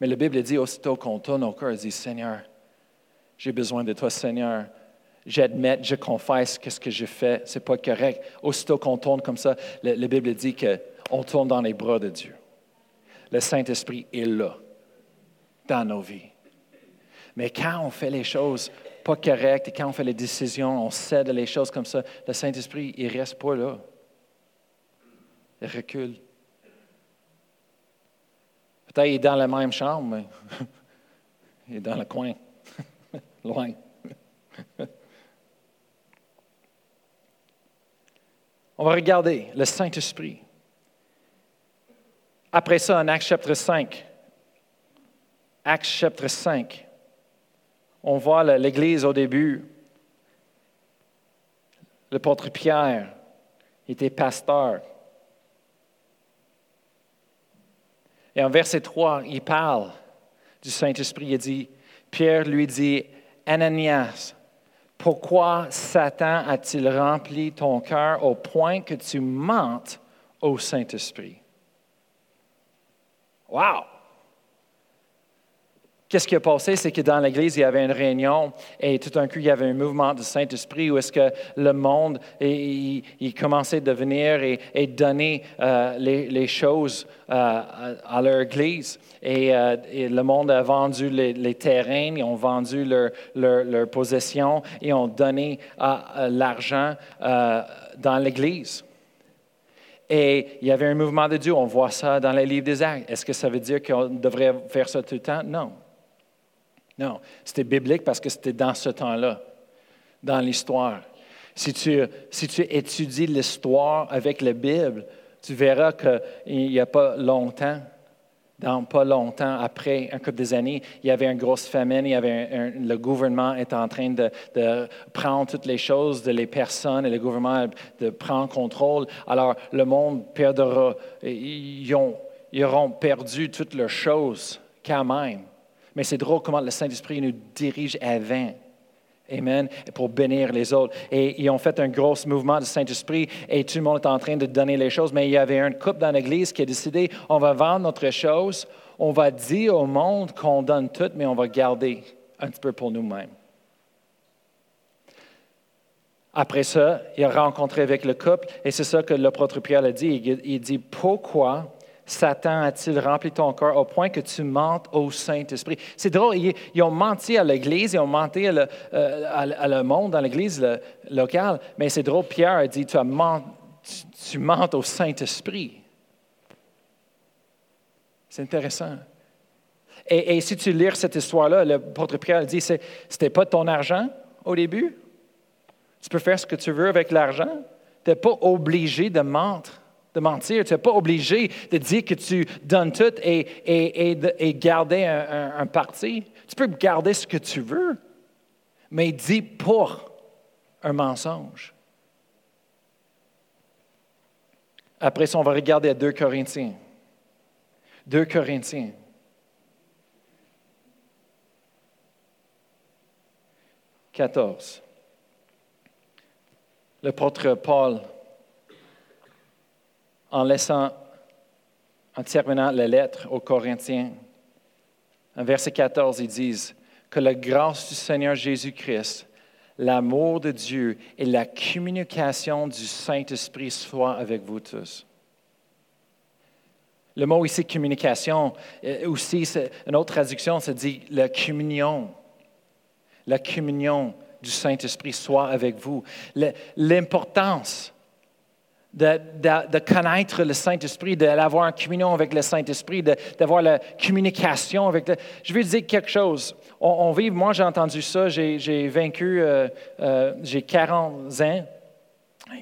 Mais la Bible dit aussitôt qu'on tourne au cœur, elle dit, Seigneur, j'ai besoin de toi, Seigneur. J'admets, je confesse que ce que j'ai fait, ce n'est pas correct. Aussitôt qu'on tourne comme ça, la, Bible dit qu'on tourne dans les bras de Dieu. Le Saint-Esprit est là, dans nos vies. Mais quand on fait les choses pas correctes et quand on fait les décisions, on cède les choses comme ça, le Saint-Esprit, il ne reste pas là. Il recule. Peut-être qu'il est dans la même chambre, mais il est dans le coin, loin. On va regarder le Saint-Esprit. Après ça, en Acte chapitre 5, Acte chapitre 5, on voit l'Église au début. Le L'apôtre Pierre était pasteur. Et en verset 3, il parle du Saint-Esprit. Il dit, Pierre lui dit, Ananias, pourquoi Satan a-t-il rempli ton cœur au point que tu mentes au Saint-Esprit? Wow! Qu'est-ce qui a passé? C'est que dans l'Église, il y avait une réunion et tout d'un coup, il y avait un mouvement du Saint-Esprit où est-ce que le monde il, commençait à devenir et, donner euh, les, choses euh, à, leur Église. Euh, et, le monde a vendu les, terrains, ils ont vendu leurs leur, leur possessions et ont donné l'argent dans l'Église. Et il y avait un mouvement de Dieu. On voit ça dans les livres des actes. Est-ce que ça veut dire qu'on devrait faire ça tout le temps? Non. Non, c'était biblique parce que c'était dans ce temps-là, dans l'histoire. Si tu, si tu étudies l'histoire avec la Bible, tu verras qu'il n'y a pas longtemps, dans pas longtemps après, un couple des années, il y avait une grosse famine, il le gouvernement était en train de, prendre toutes les choses de les personnes et le gouvernement de prendre contrôle. Alors le monde perdra, ils, ils auront perdu toutes leurs choses quand même. Mais c'est drôle comment le Saint-Esprit nous dirige avant. Amen. Pour bénir les autres. Et ils ont fait un gros mouvement du Saint-Esprit et tout le monde est en train de donner les choses. Mais il y avait un couple dans l'Église qui a décidé on va vendre notre chose, on va dire au monde qu'on donne tout, mais on va garder un petit peu pour nous-mêmes. Après ça, il a rencontré avec le couple et c'est ça que l'apôtre Pierre a dit. Il dit Pourquoi Satan a-t-il rempli ton cœur au point que tu mentes au Saint-Esprit? C'est drôle, ils, ont menti à l'Église, ils ont menti à le, euh, monde dans l'Église locale, mais c'est drôle, Pierre a dit, tu, tu, mentes au Saint-Esprit. C'est intéressant. Et, si tu lis cette histoire-là, l'apôtre Pierre dit, ce n'était pas ton argent au début? Tu peux faire ce que tu veux avec l'argent? Tu n'es pas obligé de mentir de mentir. Tu n'es pas obligé de dire que tu donnes tout et, garder un, parti. Tu peux garder ce que tu veux, mais dis pour un mensonge. Après ça, on va regarder à 2 Corinthiens. 2 Corinthiens. « 14. L'apôtre Paul en laissant, en terminant la lettre aux Corinthiens. En verset 14, ils disent que la grâce du Seigneur Jésus-Christ, l'amour de Dieu et la communication du Saint-Esprit soient avec vous tous. Le mot ici, communication, euh, aussi, une autre traduction, ça dit la communion. La communion du Saint-Esprit soit avec vous. L'importance de, connaître le Saint-Esprit, d'avoir une communion avec le Saint-Esprit, d'avoir la communication avec le... Je vais dire quelque chose. On, vit, moi j'ai entendu ça, j'ai vaincu, euh, euh, j'ai 40 ans,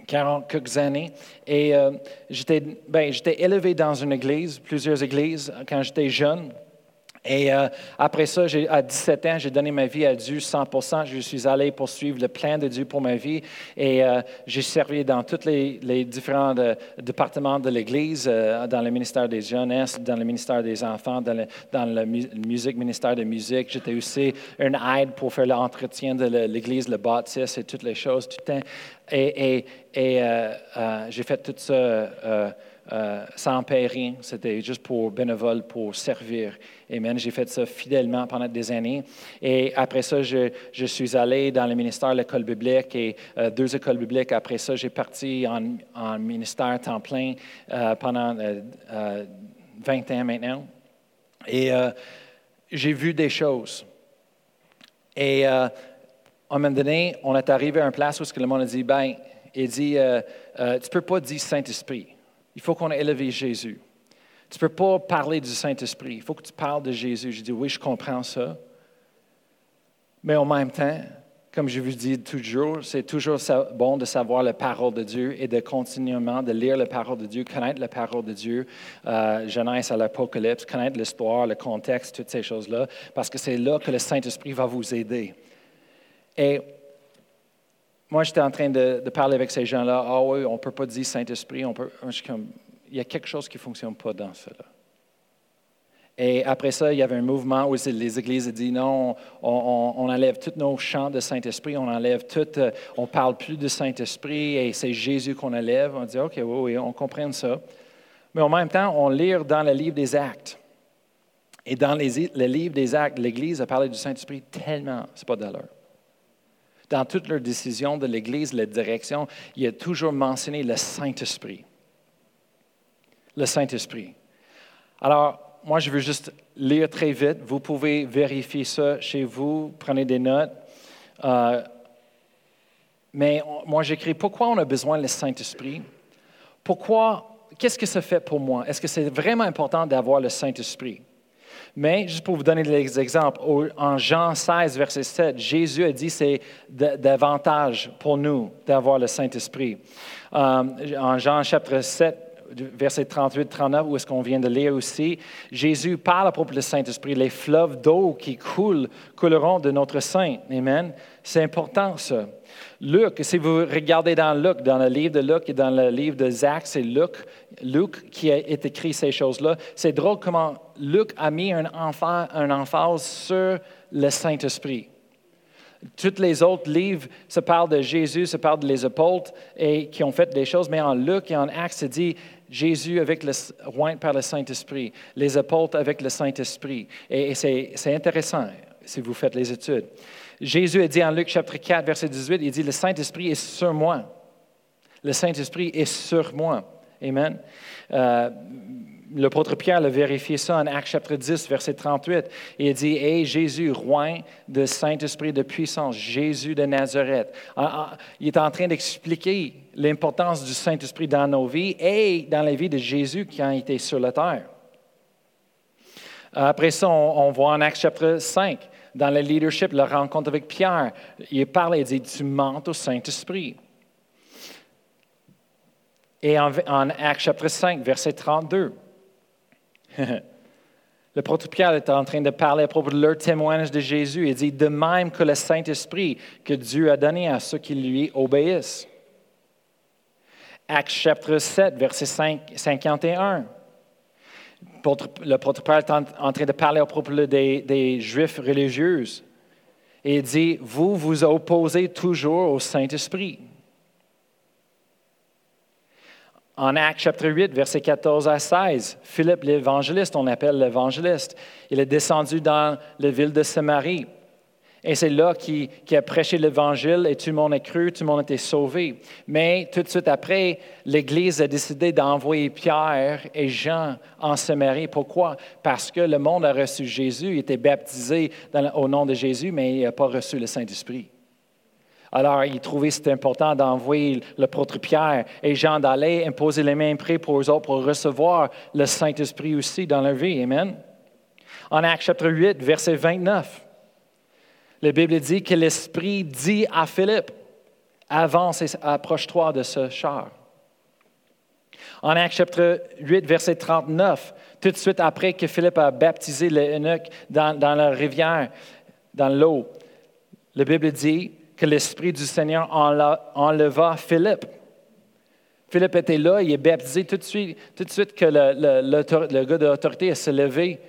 40 quelques années, et euh, ben, j'étais élevé dans une église, plusieurs églises, quand j'étais jeune. Et euh, après ça, à 17 ans, j'ai donné ma vie à Dieu 100% Je suis allé poursuivre le plan de Dieu pour ma vie et euh, j'ai servi dans tous les, différents euh, départements de l'Église, dans le ministère des jeunesses, dans le ministère des enfants, dans le, ministère de musique. J'étais aussi une aide pour faire l'entretien de l'Église, le bâtisse et toutes les choses. Et, et j'ai fait tout ça euh, sans payer rien. C'était juste pour bénévole, pour servir. Amen. J'ai fait ça fidèlement pendant des années. Et après ça, je, suis allé dans le ministère, l'école biblique et euh, deux écoles bibliques. Après ça, j'ai parti en, ministère temps plein euh, pendant 20 ans maintenant. Et j'ai vu des choses. Et à un moment donné, on est arrivé à une place où le monde a dit, ben, il dit, tu ne peux pas dire Saint-Esprit. Il faut qu'on ait élevé Jésus. Tu ne peux pas parler du Saint-Esprit. Il faut que tu parles de Jésus. Je dis, oui, je comprends ça. Mais en même temps, comme je vous dis toujours, c'est toujours bon de savoir la parole de Dieu et de continuellement de lire la parole de Dieu, connaître la parole de Dieu, euh, Genèse à l'Apocalypse, connaître l'histoire, le contexte, toutes ces choses-là, parce que c'est là que le Saint-Esprit va vous aider. Et moi, j'étais en train de, parler avec ces gens-là. Ah oui, on ne peut pas dire Saint-Esprit. il y a quelque chose qui ne fonctionne pas dans cela. Et après ça, il y avait un mouvement où les églises ont dit non, on, enlève tous nos chants de Saint-Esprit, on enlève tout, euh, on parle plus de Saint-Esprit et c'est Jésus qu'on enlève. On dit OK, oui, oui, on comprend ça. Mais en même temps, on lit dans le livre des Actes. Et dans les, le livre des Actes, l'Église a parlé du Saint-Esprit tellement, c'est pas d'allure. Dans toutes leurs décisions de l'Église, la direction, il a toujours mentionné le Saint-Esprit. Le Saint-Esprit. Alors, moi, je veux juste lire très vite. Vous pouvez vérifier ça chez vous, prenez des notes. Euh, mais moi, j'écris pourquoi on a besoin du Saint-Esprit? Pourquoi, qu'est-ce que ça fait pour moi? Est-ce que c'est vraiment important d'avoir le Saint-Esprit? Mais juste pour vous donner des exemples, en Jean 16, verset 7, Jésus a dit c'est davantage pour nous d'avoir le Saint-Esprit. Euh, en Jean chapitre 7, verset 38-39, où est-ce qu'on vient de lire aussi, Jésus parle à propos du Saint-Esprit. Les fleuves d'eau qui coulent couleront de notre Saint. Amen. C'est important, ça. Luc, si vous regardez dans Luc, dans le livre de Luc et dans le livre de Zach, c'est Luc, Luc qui a écrit ces choses-là. C'est drôle comment Luc a mis un, un emphase sur le Saint-Esprit. Tous les autres livres se parlent de Jésus, se parlent des apôtres et qui ont fait des choses, mais en Luc et en Actes, c'est dit Jésus avec le roi par le Saint-Esprit, les apôtres avec le Saint-Esprit. Et, c'est intéressant si vous faites les études. Jésus a dit en Luc chapitre 4, verset 18, il dit, le Saint-Esprit est sur moi. Le Saint-Esprit est sur moi. Amen. Euh, L'apôtre Pierre a vérifié ça en Actes chapitre 10, verset 38. Il dit Hé Jésus, roi de Saint-Esprit de puissance, Jésus de Nazareth. Ah, ah, il est en train d'expliquer l'importance du Saint-Esprit dans nos vies et dans la vie de Jésus qui a été sur la terre. Après ça, on, voit en Actes chapitre 5, dans le leadership, la rencontre avec Pierre. Il parle et dit Tu mentes au Saint-Esprit. Et en, en Actes chapitre 5, verset 32. le prophète Pierre est en train de parler à propos de leur témoignage de Jésus. Il dit, de même que le Saint-Esprit que Dieu a donné à ceux qui lui obéissent. Actes chapitre 7, verset 51. Le prophète est en train de parler à propos des, Juifs religieux. Et il dit, vous vous opposez toujours au Saint-Esprit. En Actes chapitre 8, verset 14 à 16, Philippe l'évangéliste, on appelle l'évangéliste, il est descendu dans la ville de Samarie. Et c'est là qu'il a prêché l'Évangile et tout le monde a cru, tout le monde a été sauvé. Mais tout de suite après, l'Église a décidé d'envoyer Pierre et Jean en Samarie. Pourquoi? Parce que le monde a reçu Jésus, il était baptisé au nom de Jésus, mais il n'a pas reçu le Saint-Esprit. Alors, il trouvait que c'était important d'envoyer l'apôtre Pierre et Jean d'aller imposer les mains près pour eux autres pour recevoir le Saint-Esprit aussi dans leur vie. Amen. En Acte chapitre 8, verset 29, la Bible dit que l'Esprit dit à Philippe, avance et approche-toi de ce char. En Acte chapitre 8, verset 39, tout de suite après que Philippe a baptisé l'eunuque dans, dans la rivière, dans l'eau, la Bible dit que l'Esprit du Seigneur enleva Philippe. Philippe était là, il est baptisé tout de suite, tout de suite que le, gars de l'autorité s'est levé,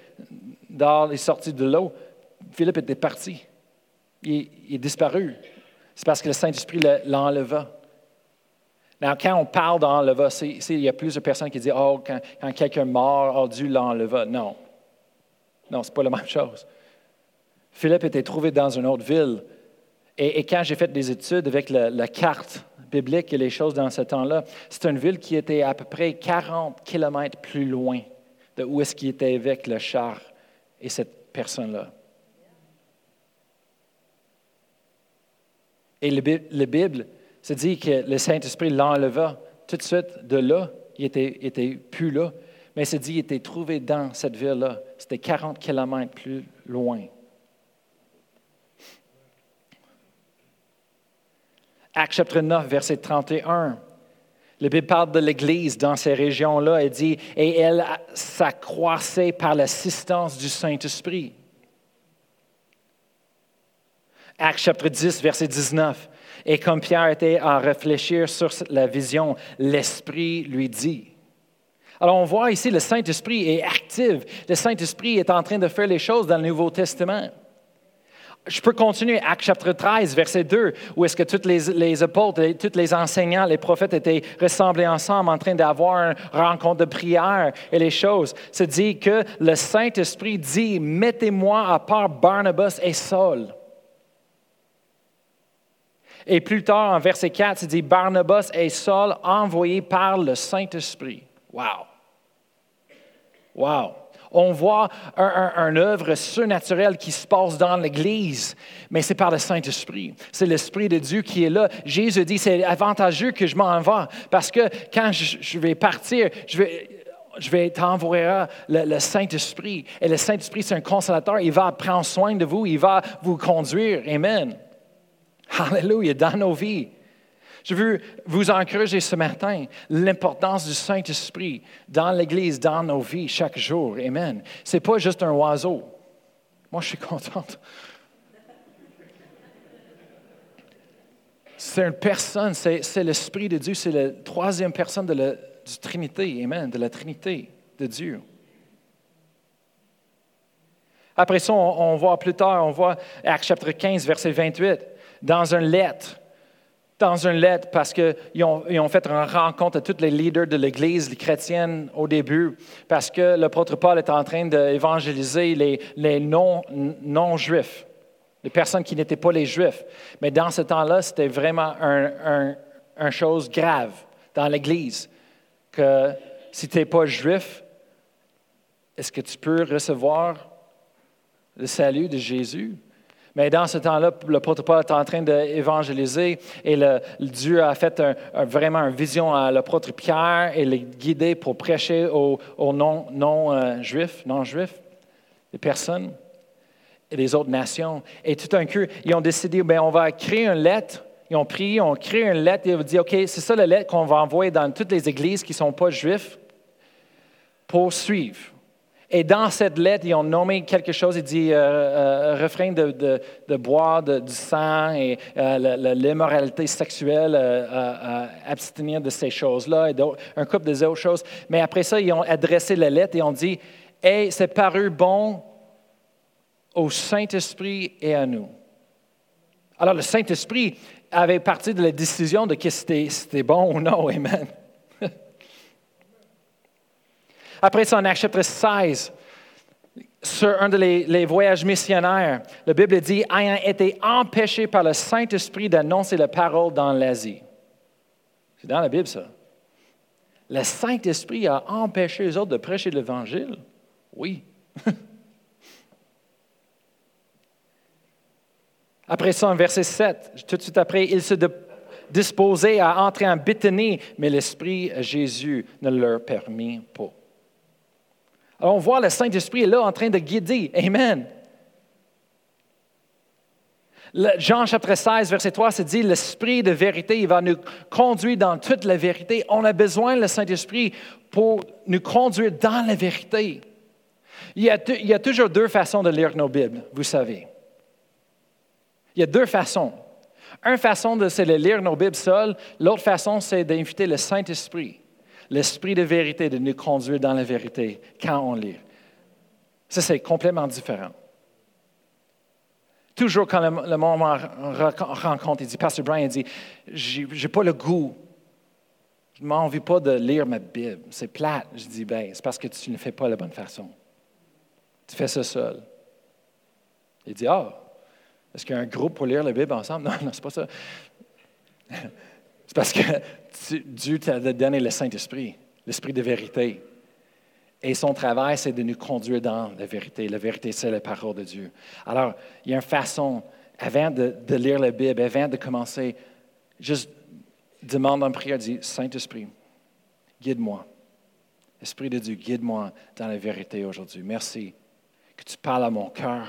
dehors, est sorti de l'eau. Philippe était parti. Il, est disparu. C'est parce que le Saint-Esprit l'enleva. quand on parle d'enleva, il y a plusieurs personnes qui disent Oh, quand, quelqu'un mort, oh, Dieu l'enleva. Non. Non, ce n'est pas la même chose. Philippe était trouvé dans une autre ville. Et, quand j'ai fait des études avec la, carte biblique et les choses dans ce temps-là, c'est une ville qui était à peu près 40 kilomètres plus loin de où est-ce qu'il était avec le char et cette personne-là. Et la Bible se dit que le Saint-Esprit l'enleva tout de suite de là. Il était, était plus là. Mais se dit qu'il était trouvé dans cette ville-là. C'était 40 kilomètres plus loin. Acte chapitre 9, verset 31. Le Bible parle de l'Église dans ces régions-là et dit, et elle s'accroissait par l'assistance du Saint-Esprit. Acte chapitre 10, verset 19. Et comme Pierre était à réfléchir sur la vision, l'Esprit lui dit. Alors on voit ici, le Saint-Esprit est actif. Le Saint-Esprit est en train de faire les choses dans le Nouveau Testament. Je peux continuer, Acte chapitre 13, verset 2, où est-ce que tous les, les apôtres, tous les enseignants, les prophètes étaient rassemblés ensemble en train d'avoir une rencontre de prière et les choses. Se dit que le Saint-Esprit dit, mettez-moi à part Barnabas et Saul. Et plus tard, en verset 4, il dit Barnabas et Saul envoyés par le Saint-Esprit. Wow! Wow! On voit un, œuvre surnaturelle qui se passe dans l'Église, mais c'est par le Saint-Esprit. C'est l'Esprit de Dieu qui est là. Jésus dit c'est avantageux que je m'en parce que quand je, vais partir, je vais, je vais t'envoyer le Saint-Esprit. Et le Saint-Esprit, c'est un consolateur. Il va prendre soin de vous. Il va vous conduire. Amen. Alléluia, dans nos vies. Je veux vous encourager ce matin l'importance du Saint-Esprit dans l'Église, dans nos vies, chaque jour. Amen. Ce n'est pas juste un oiseau. Moi, je suis contente. C'est une personne, c'est l'Esprit de Dieu, c'est la troisième personne de la Trinité. Amen, de la Trinité de Dieu. Après ça, on, on voit plus tard, on voit Acte chapitre 15, verset 28 dans une lettre, dans une lettre parce qu'ils ont, fait une rencontre à tous les leaders de l'Église, les chrétiennes au début, parce que l'apôtre Paul est en train d'évangéliser les, non-juifs, les personnes qui n'étaient pas les juifs. Mais dans ce temps-là, c'était vraiment une un, chose grave dans l'Église, que si tu n'es pas juif, est-ce que tu peux recevoir le salut de Jésus? Mais dans ce temps-là, le Paul est en train d'évangéliser et le, Dieu a fait vraiment une vision à l'apôtre Pierre et les guider pour prêcher aux, non-juifs, non, non-juifs, les personnes et les autres nations. Et tout un coup, ils ont décidé, bien, on va créer une lettre. Ils ont prié, ils ont créé une lettre et ils ont dit, OK, c'est ça la lettre qu'on va envoyer dans toutes les églises qui ne sont pas juifs pour suivre. Et dans cette lettre, ils ont nommé quelque chose, il dit euh, euh, refrain de, boire du sang et euh, l'immoralité sexuelle, abstenir de ces choses-là et un couple des autres choses. Mais après ça, ils ont adressé la lettre et ont dit Hey, c'est paru bon au Saint-Esprit et à nous. Alors, le Saint-Esprit avait parti de la décision de que c'était bon ou non. Amen. Après ça, en Acte chapitre 16, sur un des les voyages missionnaires, la Bible dit ayant été empêché par le Saint-Esprit d'annoncer la parole dans l'Asie. C'est dans la Bible, ça. Le Saint-Esprit a empêché les autres de prêcher l'Évangile? Oui. Après ça, en verset 7, tout de suite après, il se disposait à entrer en Bithynie, mais l'Esprit Jésus ne leur permit pas. On voit le Saint-Esprit là en train de guider. Amen. Jean chapitre 16, verset 3, c'est dit, l'Esprit de vérité, il va nous conduire dans toute la vérité. On a besoin le Saint-Esprit pour nous conduire dans la vérité. Il y, a, il y, a, toujours deux façons de lire nos Bibles, vous savez. Il y a deux façons. Une façon, c'est de lire nos Bibles seules. L'autre façon, c'est d'inviter le Saint-Esprit l'esprit de vérité de nous conduire dans la vérité quand on lit. Ça, c'est complètement différent. Toujours quand le, moment rencontre, il dit, Pasteur Brian, il dit, j'ai, pas le goût, je m'en envie pas de lire ma Bible, c'est plate. Je dis, ben, c'est parce que tu ne fais pas la bonne façon. Tu fais ça seul. Il dit, ah, est-ce qu'il y a un groupe pour lire la Bible ensemble? Non, non, c'est pas ça. C'est parce que Dieu t'a donné le Saint-Esprit, l'Esprit de vérité. Et son travail, c'est de nous conduire dans la vérité. La vérité, c'est la parole de Dieu. Alors, il y a une façon, avant de, lire la Bible, avant de commencer, juste demande en prière, dis, Saint-Esprit, guide-moi. Esprit de Dieu, guide-moi dans la vérité aujourd'hui. Merci que tu parles à mon cœur.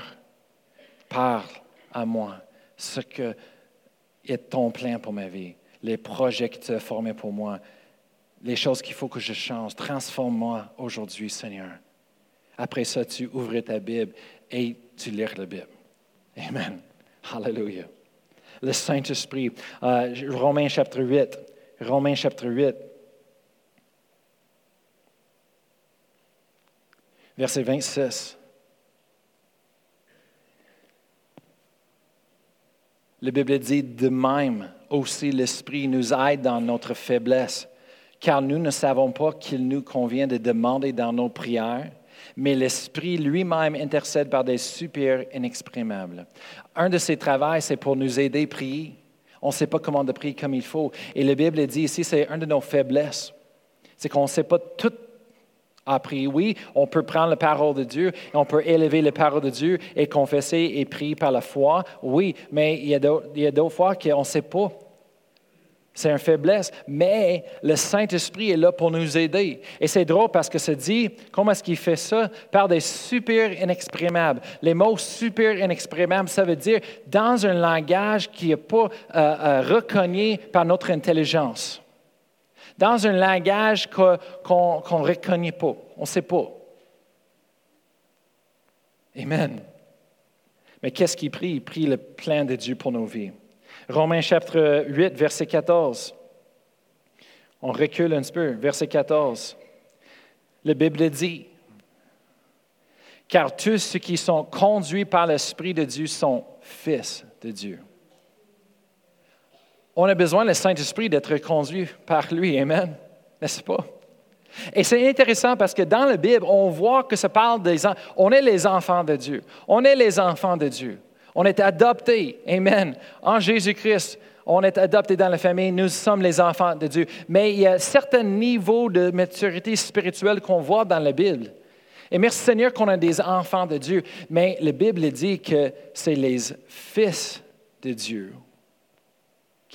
Parle à moi ce que est ton plan pour ma vie les projets que tu as formés pour moi, les choses qu'il faut que je change. Transforme-moi aujourd'hui, Seigneur. Après ça, tu ouvres ta Bible et tu lis la Bible. Amen. Hallelujah. Le Saint-Esprit. Euh, Romains chapitre 8. Romains chapitre 8. Verset 26. La Bible dit, de même aussi l'Esprit nous aide dans notre faiblesse, car nous ne savons pas qu'il nous convient de demander dans nos prières, mais l'Esprit lui-même intercède par des supers inexprimables. Un de ses travaux, c'est pour nous aider à prier. On ne sait pas comment de prier comme il faut. Et la Bible dit ici, c'est une de nos faiblesses. C'est qu'on ne sait pas tout à prier. Oui, on peut prendre la parole de Dieu, on peut élever la parole de Dieu et confesser et prier par la foi. Oui, mais il y a d'autres fois qu'on ne sait pas c'est une faiblesse, mais le Saint-Esprit est là pour nous aider. Et c'est drôle parce que ça dit, comment est-ce qu'il fait ça? Par des super inexprimables. Les mots super inexprimables, ça veut dire dans un langage qui n'est pas euh, euh, reconnu par notre intelligence. Dans un langage qu'on ne reconnaît pas, on ne sait pas. Amen. Mais qu'est-ce qu'il prie? Il prie le plein de Dieu pour nos vies. Romains chapitre 8, verset 14. On recule un petit peu, verset 14. La Bible dit, car tous ceux qui sont conduits par l'Esprit de Dieu sont fils de Dieu. On a besoin, le Saint-Esprit, d'être conduit par lui. Amen. N'est-ce pas? Et c'est intéressant parce que dans la Bible, on voit que ça parle des... On est les enfants de Dieu. On est les enfants de Dieu. On est adoptés, Amen, en Jésus-Christ. On est adoptés dans la famille, nous sommes les enfants de Dieu. Mais il y a certains niveaux de maturité spirituelle qu'on voit dans la Bible. Et merci Seigneur qu'on a des enfants de Dieu. Mais la Bible dit que c'est les fils de Dieu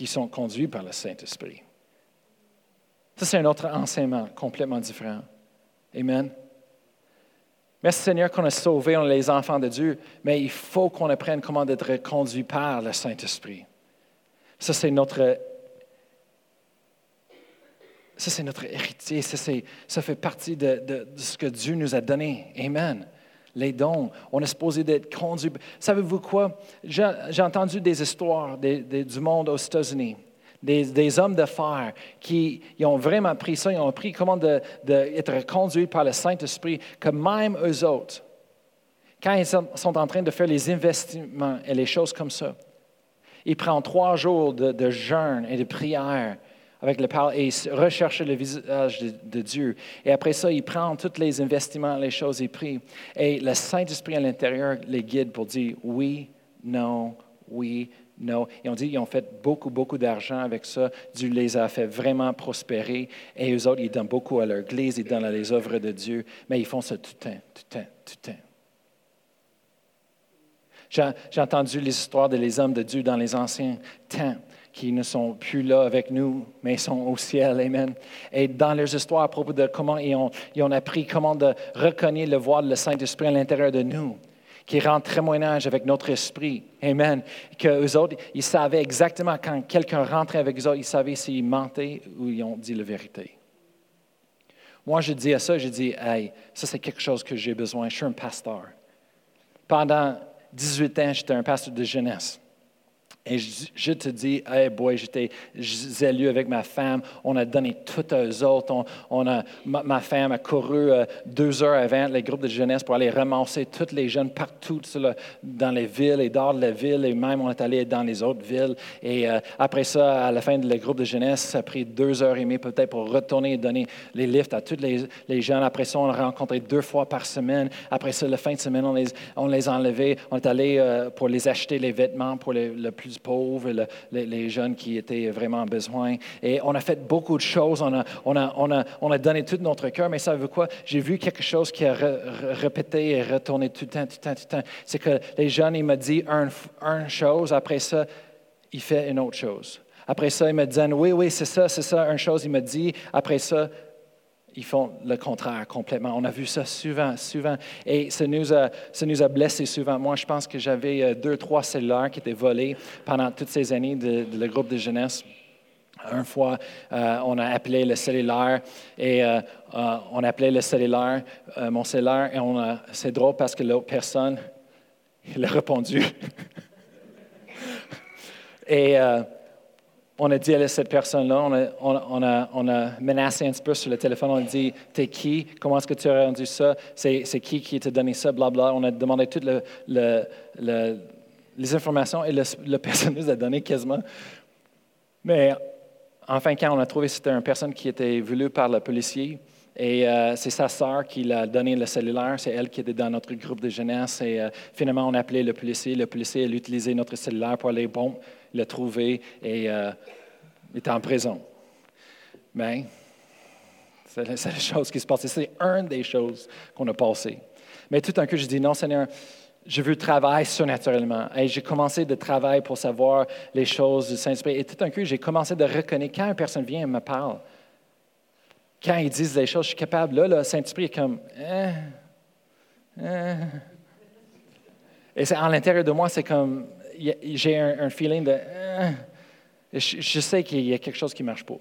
qui sont conduits par le Saint-Esprit. Ça, c'est un autre enseignement complètement différent. Amen. Merci Seigneur qu'on a sauvé, on est les enfants de Dieu, mais il faut qu'on apprenne comment être conduit par le Saint-Esprit. Ça, c'est notre ça, c'est notre héritier. Ça, ça fait partie de, de, ce que Dieu nous a donné. Amen. Les dons. On est supposé d'être conduit. Savez-vous quoi? J'ai entendu des histoires du monde aux États-Unis des, hommes de fer qui ont vraiment pris ça, ils ont appris comment d'être conduits par le Saint-Esprit, que même eux autres, quand ils sont en train de faire les investissements et les choses comme ça, ils prennent trois jours de, jeûne et de prière avec le Père et ils recherchent le visage de, Dieu. Et après ça, ils prennent tous les investissements, les choses, ils prient. Et le Saint-Esprit à l'intérieur les guide pour dire oui, non, oui, non. Et on dit qu'ils ont fait beaucoup, beaucoup d'argent avec ça. Dieu les a fait vraiment prospérer. Et eux autres, ils donnent beaucoup à leur église, ils donnent à les œuvres de Dieu. Mais ils font ça tout le temps, tout le temps, tout le temps. J'ai entendu les histoires des hommes de Dieu dans les anciens temps qui ne sont plus là avec nous, mais sont au ciel. Amen. Et dans leurs histoires à propos de comment ils ont, appris comment de reconnaître le voile le Saint-Esprit à l'intérieur de nous qui rend témoignage avec notre esprit. Amen. Que eux autres, ils savaient exactement quand quelqu'un rentrait avec eux autres, ils savaient s'ils mentaient ou ils ont dit la vérité. Moi, je dis à ça, je dis, hey, ça c'est quelque chose que j'ai besoin. Je suis un pasteur. Pendant 18 ans, j'étais un pasteur de jeunesse. Et je, te dis, hey boy, j'étais zéleux avec ma femme. On a donné tout aux autres. On, a, ma, femme a couru euh, deux heures avant les groupes de jeunesse pour aller ramasser tous les jeunes partout dans les villes et dehors de la ville. Et même, on est allé dans les autres villes. Et euh, après ça, à la fin du groupe de jeunesse, ça a pris deux heures et demie peut-être pour retourner et donner les lifts à tous les, les, jeunes. Après ça, on a rencontré deux fois par semaine. Après ça, la fin de semaine, on les, on les a enlevés. On est allé euh, pour les acheter les vêtements pour le plus pauvres, les, jeunes qui étaient vraiment en besoin. Et on a fait beaucoup de choses. On a, on a, on a, on a donné tout notre cœur. Mais ça veut quoi? J'ai vu quelque chose qui a répété et retourné tout le temps, tout le temps, tout le temps. C'est que les jeunes, ils me disent une un chose. Après ça, il fait une autre chose. Après ça, ils me disent, oui, oui, c'est ça, c'est ça, une chose. Il me dit, après ça, ils font le contraire complètement. On a vu ça souvent, souvent. Et ça nous a, ça nous a blessés souvent. Moi, je pense que j'avais euh, deux, trois cellulaires qui étaient volés pendant toutes ces années de, le groupe de jeunesse. Une fois, euh, on a appelé le cellulaire et euh, on a appelé le cellulaire, mon cellulaire, et on c'est drôle parce que l'autre personne, il a répondu. et on a dit à cette personne-là, on a, menacé un petit peu sur le téléphone, on a dit, t'es qui, comment est-ce que tu as rendu ça, c'est, qui qui t'a donné ça, blabla. On a demandé toutes les informations et le, personne nous a donné quasiment. Mais en fin de compte, on a trouvé c'était une personne qui était voulue par le policier. Et euh, c'est sa sœur qui l'a donné le cellulaire. C'est elle qui était dans notre groupe de jeunesse. Et euh, finalement, on a appelé le policier. Le policier a utilisé notre cellulaire pour aller, bon, le trouver et euh, était en prison. Mais c'est la, la, chose qui se passait. C'est une des choses qu'on a passées. Mais tout un coup, je dis non, Seigneur, je veux travailler surnaturellement. Et j'ai commencé de travailler pour savoir les choses du Saint-Esprit. Et tout un coup, j'ai commencé de reconnaître quand une personne vient et me parle. Quand ils disent des choses, je suis capable. Là, le Saint-Esprit est comme. Hein, hein. Et c'est, en l'intérieur de moi, c'est comme j'ai un, feeling de... Euh, je, sais qu'il y a quelque chose qui ne marche pas.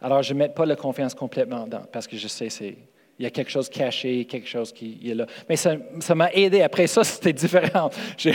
Alors, je ne mets pas la confiance complètement dedans parce que je sais c'est il y a quelque chose caché, quelque chose qui est là. Mais ça, m'a aidé. Après ça, c'était différent. Je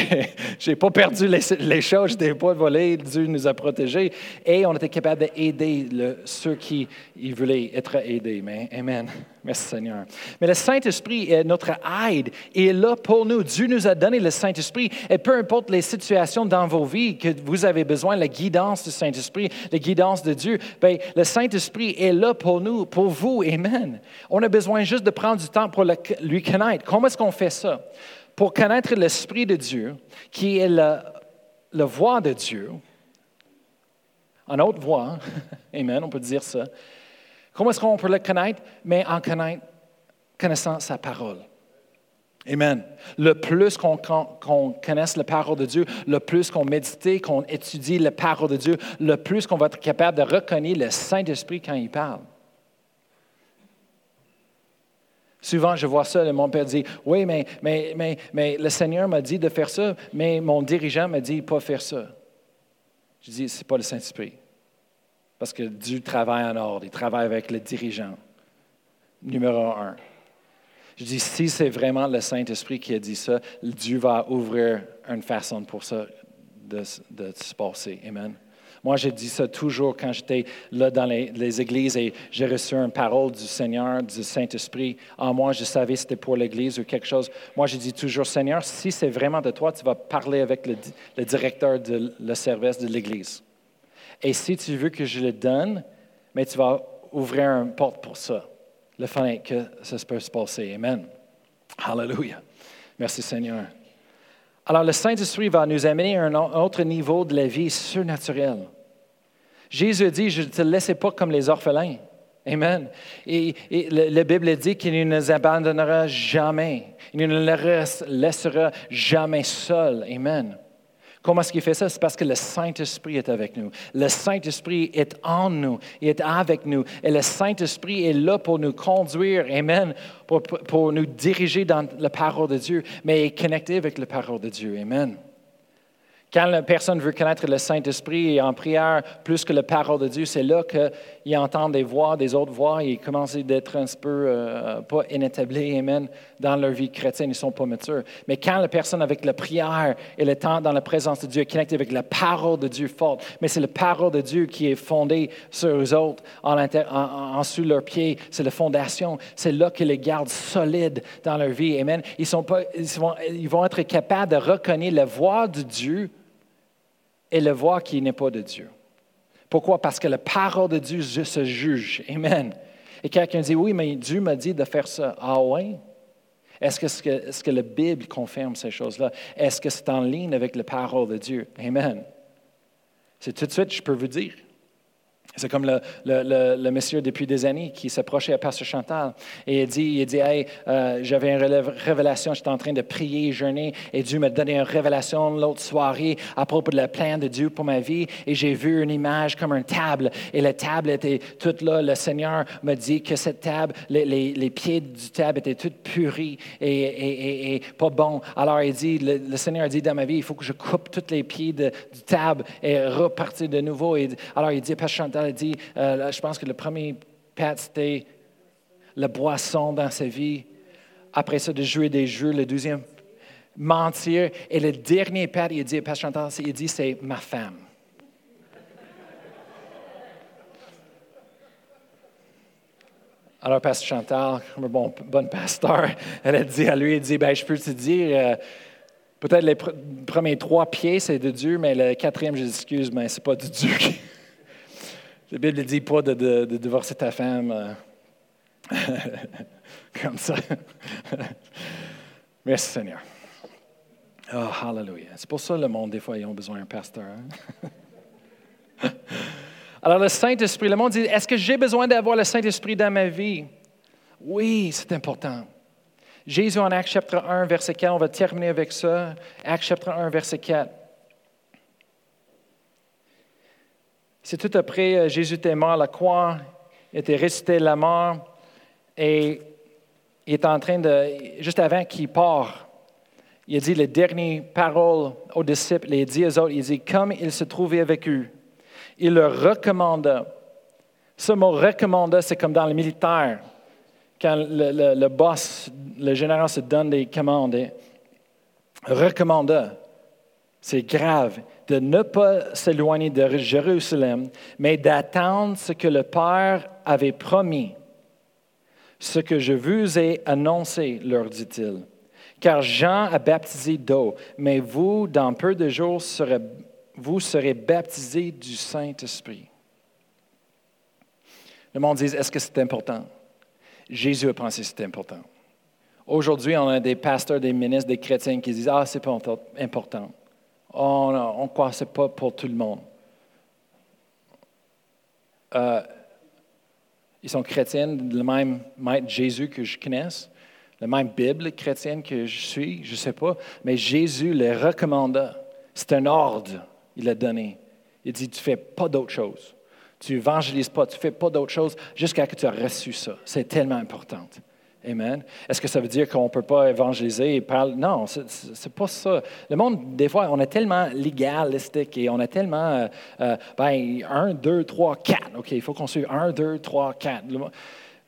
n'ai pas perdu les, choses, je n'ai pas volé. Dieu nous a protégés. Et on était capable d'aider ceux qui voulaient être aidés. Mais, amen. Merci Seigneur. Mais le Saint-Esprit est notre aide. Il est là pour nous. Dieu nous a donné le Saint-Esprit. Et peu importe les situations dans vos vies que vous avez besoin, la guidance du Saint-Esprit, la guidance de Dieu, bien, le Saint-Esprit est là pour nous, pour vous. Amen. On a besoin juste de prendre du temps pour lui connaître. Comment est-ce qu'on fait ça? Pour connaître l'Esprit de Dieu, qui est la, la voix de Dieu, en haute voix, Amen, on peut dire ça. Comment est-ce qu'on peut le connaître? Mais en connaissant sa parole. Amen. Le plus qu'on connaisse la parole de Dieu, le plus qu'on médite, qu'on étudie la parole de Dieu, le plus qu'on va être capable de reconnaître le Saint-Esprit quand il parle. Souvent, je vois ça, mon père dit, oui, mais, le Seigneur m'a dit de faire ça, mais mon dirigeant m'a dit pas faire ça. Je dis, ce n'est pas le Saint-Esprit. Parce que Dieu travaille en ordre, il travaille avec le dirigeant, numéro un. Je dis, si c'est vraiment le Saint-Esprit qui a dit ça, Dieu va ouvrir une façon pour ça de, se passer. Amen. Moi, j'ai dit ça toujours quand j'étais là dans les, églises et j'ai reçu une parole du Seigneur, du Saint-Esprit. En moi, je savais c'était pour l'Église ou quelque chose. Moi, j'ai dit toujours, Seigneur, si c'est vraiment de toi, tu vas parler avec le, le directeur de le service de l'Église. Et si tu veux que je le donne, mais tu vas ouvrir une porte pour ça. Le est que ça peut se passer. Amen. Hallelujah. Merci Seigneur. Alors le Saint-Esprit va nous amener à un autre niveau de la vie surnaturelle. Jésus dit, je ne te laisse pas comme les orphelins. Amen. Et, la Bible dit qu'il ne nous abandonnera jamais. Il ne nous laissera jamais seuls. Amen. Comment est-ce qu'il fait ça? C'est parce que le Saint-Esprit est avec nous. Le Saint-Esprit est en nous, il est avec nous. Et le Saint-Esprit est là pour nous conduire, Amen, pour, nous diriger dans la parole de Dieu, mais est connecté avec la parole de Dieu. Amen. Quand la personne veut connaître le Saint-Esprit en prière plus que la parole de Dieu, c'est là qu'il entend des voix, des autres voix, et ils commencent d'être un peu euh, pas inétablis, amen, dans leur vie chrétienne, ils ne sont pas matures. Mais quand la personne avec la prière et le temps dans la présence de Dieu est connectée avec la parole de Dieu forte, mais c'est la parole de Dieu qui est fondée sur eux autres, en, en, sous leurs pieds, c'est la fondation, c'est là qu'ils les gardent solides dans leur vie, amen. Ils, sont pas, ils, vont, ils vont être capables de reconnaître la voix de Dieu et le voir qui n'est pas de Dieu. Pourquoi? Parce que la parole de Dieu se juge. Amen. Et quelqu'un dit, oui, mais Dieu m'a dit de faire ça. Ah oui? Est-ce que, la Bible confirme ces choses-là? Est-ce que c'est en ligne avec la parole de Dieu? Amen. C'est tout de suite, je peux vous dire. C'est comme le, le, monsieur depuis des années qui s'approchait à Pasteur Chantal et il dit, il dit hey, euh, j'avais une révélation, j'étais en train de prier, jeûner et Dieu m'a donné une révélation l'autre soirée à propos de la plan de Dieu pour ma vie et j'ai vu une image comme une table et la table était toute là. Le Seigneur m'a dit que cette table, les, les, pieds du table étaient tous puris et, et, pas bons. Alors il dit, le, Seigneur a dit dans ma vie, il faut que je coupe tous les pieds du table et repartir de nouveau. Et, alors il dit, Pasteur Chantal, commentaire, il dit, euh, je pense que le premier pat, c'était la boisson dans sa vie. Après ça, de jouer des jeux. Le deuxième, mentir. Et le dernier pat, il dit, Pasteur Chantal, il dit, c'est ma femme. Alors, Pasteur Chantal, comme un bon, bon pasteur, elle a dit à lui, il dit, ben, je peux te dire, euh, peut-être les premiers trois pieds, c'est de Dieu, mais le quatrième, je dis, excuse, mais c'est pas du Dieu. La Bible ne dit pas de, de, divorcer ta femme euh, comme ça. Merci Seigneur. Oh, hallelujah. C'est pour ça le monde, des fois, ils ont besoin d'un pasteur. Hein? Alors, le Saint-Esprit, le monde dit, est-ce que j'ai besoin d'avoir le Saint-Esprit dans ma vie? Oui, c'est important. Jésus en Acte chapitre 1, verset 4, on va terminer avec ça. Acte chapitre 1, verset 4. C'est tout après, euh, Jésus était mort à la croix, était ressuscité de la mort, et il est en train de, juste avant qu'il part, il a dit les dernières paroles aux disciples, dit aux autres, il dit, comme il se trouvait avec eux, il leur recommanda. Ce mot recommanda, c'est comme dans le militaire, quand le, boss, le général se donne des commandes. Recommanda, c'est grave, de ne pas s'éloigner de Jérusalem, mais d'attendre ce que le Père avait promis. Ce que je vous ai annoncé, leur dit-il. Car Jean a baptisé d'eau, mais vous, dans peu de jours, vous serez baptisés du Saint-Esprit. Le monde dit, est-ce que c'est important? Jésus a pensé que c'était important. Aujourd'hui, on a des pasteurs, des ministres, des chrétiens qui disent, ah, c'est pas important. On ce n'est pas pour tout le monde. Euh, ils sont chrétiens, le même Jésus que je connaisse, la même Bible chrétienne que je suis, je ne sais pas, mais Jésus les recommanda. C'est un ordre il a donné. Il dit, tu ne fais pas d'autre chose. Tu évangélises pas, tu ne fais pas d'autre chose jusqu'à ce que tu aies reçu ça. C'est tellement important. Amen. Est-ce que ça veut dire qu'on ne peut pas évangéliser et parler? Non, ce n'est pas ça. Le monde, des fois, on est tellement légalistique et on est tellement, euh, euh, ben, un, deux, trois, quatre. OK, il faut qu'on suive un, deux, trois, quatre.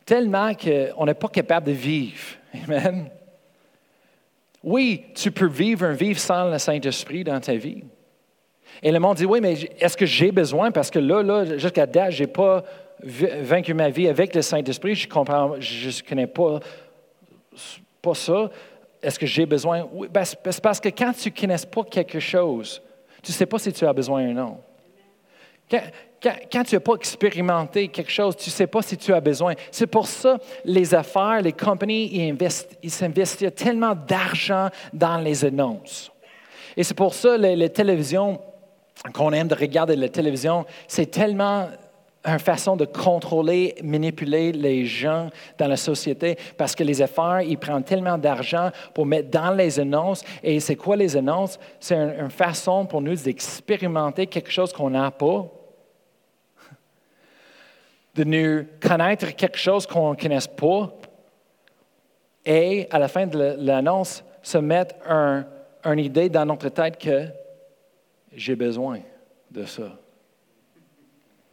Tellement qu'on n'est pas capable de vivre. Amen. Oui, tu peux vivre un vivre sans le Saint-Esprit dans ta vie. Et le monde dit, oui, mais est-ce que j'ai besoin? Parce que là, là jusqu'à date, je n'ai pas vaincu ma vie avec le Saint-Esprit. Je comprends, je ne connais pas, pas ça. Est-ce que j'ai besoin? Oui, ben, c'est parce que quand tu ne connais pas quelque chose, tu ne sais pas si tu as besoin ou non. Quand, tu n'as pas expérimenté quelque chose, tu ne sais pas si tu as besoin. C'est pour ça les affaires, les compagnies, ils, s'investissent tellement d'argent dans les annonces. Et c'est pour ça les, les télévisions qu'on aime de regarder la télévision, c'est tellement une façon de contrôler, manipuler les gens dans la société parce que les affaires, ils prennent tellement d'argent pour mettre dans les annonces. Et c'est quoi les annonces? C'est une, façon pour nous d'expérimenter quelque chose qu'on n'a pas, de nous connaître quelque chose qu'on ne connaisse pas et à la fin de l'annonce, se mettre une idée dans notre tête que j'ai besoin de ça.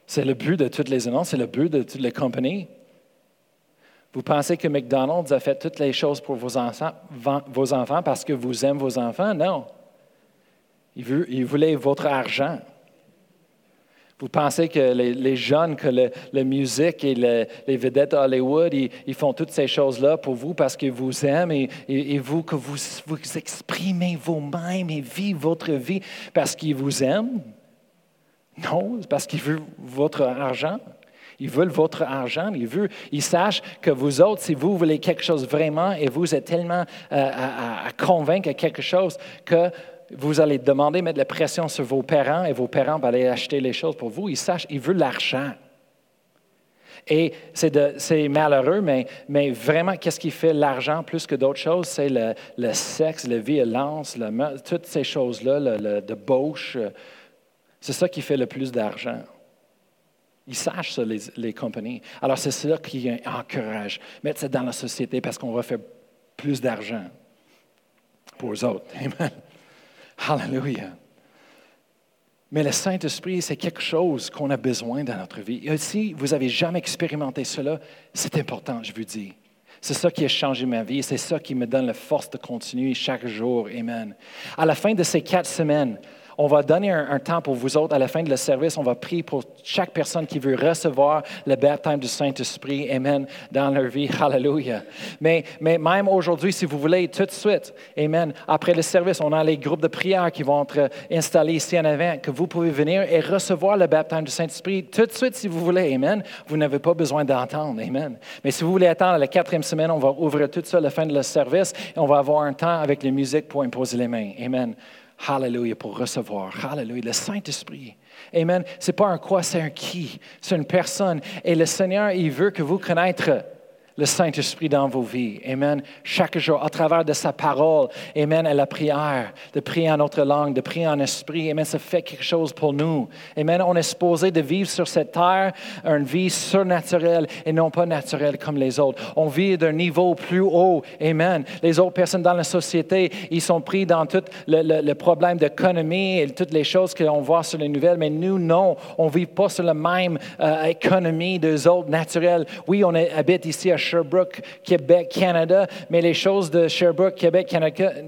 C'est le but de toutes les annonces, c'est le but de toutes les compagnies. Vous pensez que McDonald's a fait toutes les choses pour vos enfants, vos enfants parce que vous aimez vos enfants? Non. Il voulait votre argent. Vous pensez que les, jeunes, que la musique et les vedettes Hollywood, ils, font toutes ces choses-là pour vous parce qu'ils vous aiment et, vous, que vous exprimez vous-même et vivez votre vie parce qu'ils vous aiment? Non, c'est parce qu'ils veulent votre argent. Ils veulent votre argent. Ils, veulent, ils sachent que vous autres, si vous voulez quelque chose vraiment et vous êtes tellement euh, à, convaincre quelque chose que vous allez demander, mettre la pression sur vos parents et vos parents vont aller acheter les choses pour vous. Ils sachent, ils veulent l'argent. Et c'est malheureux, mais, vraiment, qu'est-ce qui fait l'argent plus que d'autres choses? C'est le, sexe, la violence, le, toutes ces choses-là, le debauche. C'est ça qui fait le plus d'argent. Ils sachent ça, les, les compagnies. Alors, c'est ça qui encourage. Mettre ça dans la société parce qu'on va faire plus d'argent pour eux autres. Amen. Hallelujah. Mais le Saint-Esprit, c'est quelque chose qu'on a besoin dans notre vie. Et si vous n'avez jamais expérimenté cela, c'est important, je vous dis. C'est ça qui a changé ma vie. C'est ça qui me donne la force de continuer chaque jour. Amen. À la fin de ces quatre semaines, on va donner un, temps pour vous autres à la fin de le service. On va prier pour chaque personne qui veut recevoir le baptême du Saint-Esprit, Amen, dans leur vie. Hallelujah. Mais, mais même aujourd'hui, si vous voulez, tout de suite, Amen, après le service, on a les groupes de prière qui vont être installés ici en avant, que vous pouvez venir et recevoir le baptême du Saint-Esprit tout de suite si vous voulez. Amen. Vous n'avez pas besoin d'entendre. Amen. Mais si vous voulez attendre la quatrième semaine, on va ouvrir tout ça à la fin de le service et on va avoir un temps avec les musiques pour imposer les mains. Amen. Hallelujah, pour recevoir. Hallelujah, le Saint-Esprit. Amen. Ce n'est pas un quoi, c'est un qui. C'est une personne. Et le Seigneur, il veut que vous connaître le Saint-Esprit dans vos vies. Amen. Chaque jour, à travers de sa parole. Amen. Et la prière, de prier en notre langue, de prier en esprit. Amen. Ça fait quelque chose pour nous. Amen. On est supposé de vivre sur cette terre une vie surnaturelle et non pas naturelle comme les autres. On vit d'un niveau plus haut. Amen. Les autres personnes dans la société, ils sont pris dans tout le, problème d'économie et toutes les choses qu'on voit sur les nouvelles. Mais nous, non. On ne vit pas sur la même euh, économie des autres naturelles. Oui, on habite ici à Sherbrooke, Québec, Canada, mais les choses de Sherbrooke, Québec,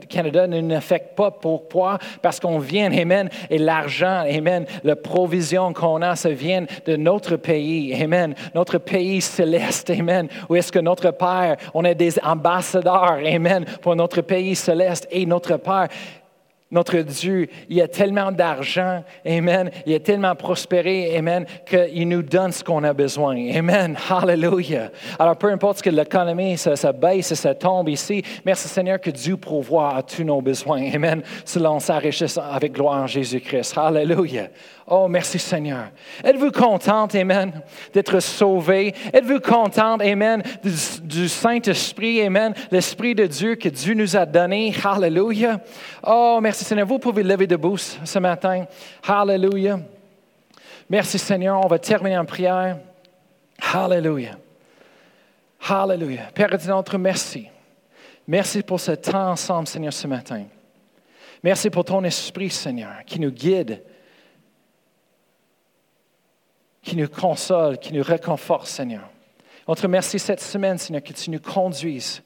Canada, ne nous affectent pas. Pourquoi? Parce qu'on vient, Amen, et l'argent, Amen, la provision qu'on a, ça vient de notre pays, Amen, notre pays céleste, Amen, où est-ce que notre Père, on est des ambassadeurs, Amen, pour notre pays céleste et notre Père notre Dieu, il a tellement d'argent, Amen, il a tellement prospéré, Amen, qu'il nous donne ce qu'on a besoin. Amen, Hallelujah. Alors, peu importe ce que l'économie, ça, ça, baisse, ça tombe ici, merci Seigneur que Dieu pourvoit à tous nos besoins. Amen, selon sa avec gloire en Jésus-Christ. Hallelujah. Oh, merci Seigneur. Êtes-vous contente, Amen, d'être sauvé? Êtes-vous contente, Amen, du, Saint-Esprit, Amen, l'Esprit de Dieu que Dieu nous a donné? Hallelujah. Oh, merci Seigneur. Vous pouvez lever debout ce matin. Hallelujah. Merci Seigneur. On va terminer en prière. Hallelujah. Hallelujah. Père notre merci. Merci pour ce temps ensemble, Seigneur, ce matin. Merci pour ton esprit, Seigneur, qui nous guide qui nous console, qui nous réconforte, Seigneur. On te remercie cette semaine, Seigneur, que tu nous conduises.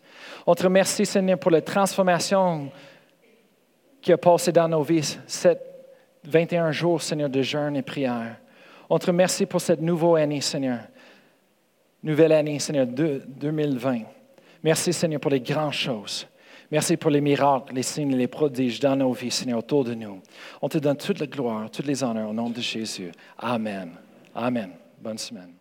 On te remercie, Seigneur, pour la transformation qui a passé dans nos vies, cette 21 jours, Seigneur, de jeûne et prière. On te remercie pour cette nouvelle année, Seigneur. Nouvelle année, Seigneur, 2020. Merci, Seigneur, pour les grandes choses. Merci pour les miracles, les signes et les prodiges dans nos vies, Seigneur, autour de nous. On te donne toute la gloire, toutes les honneurs au nom de Jésus. Amen. Amen. Bonne semaine.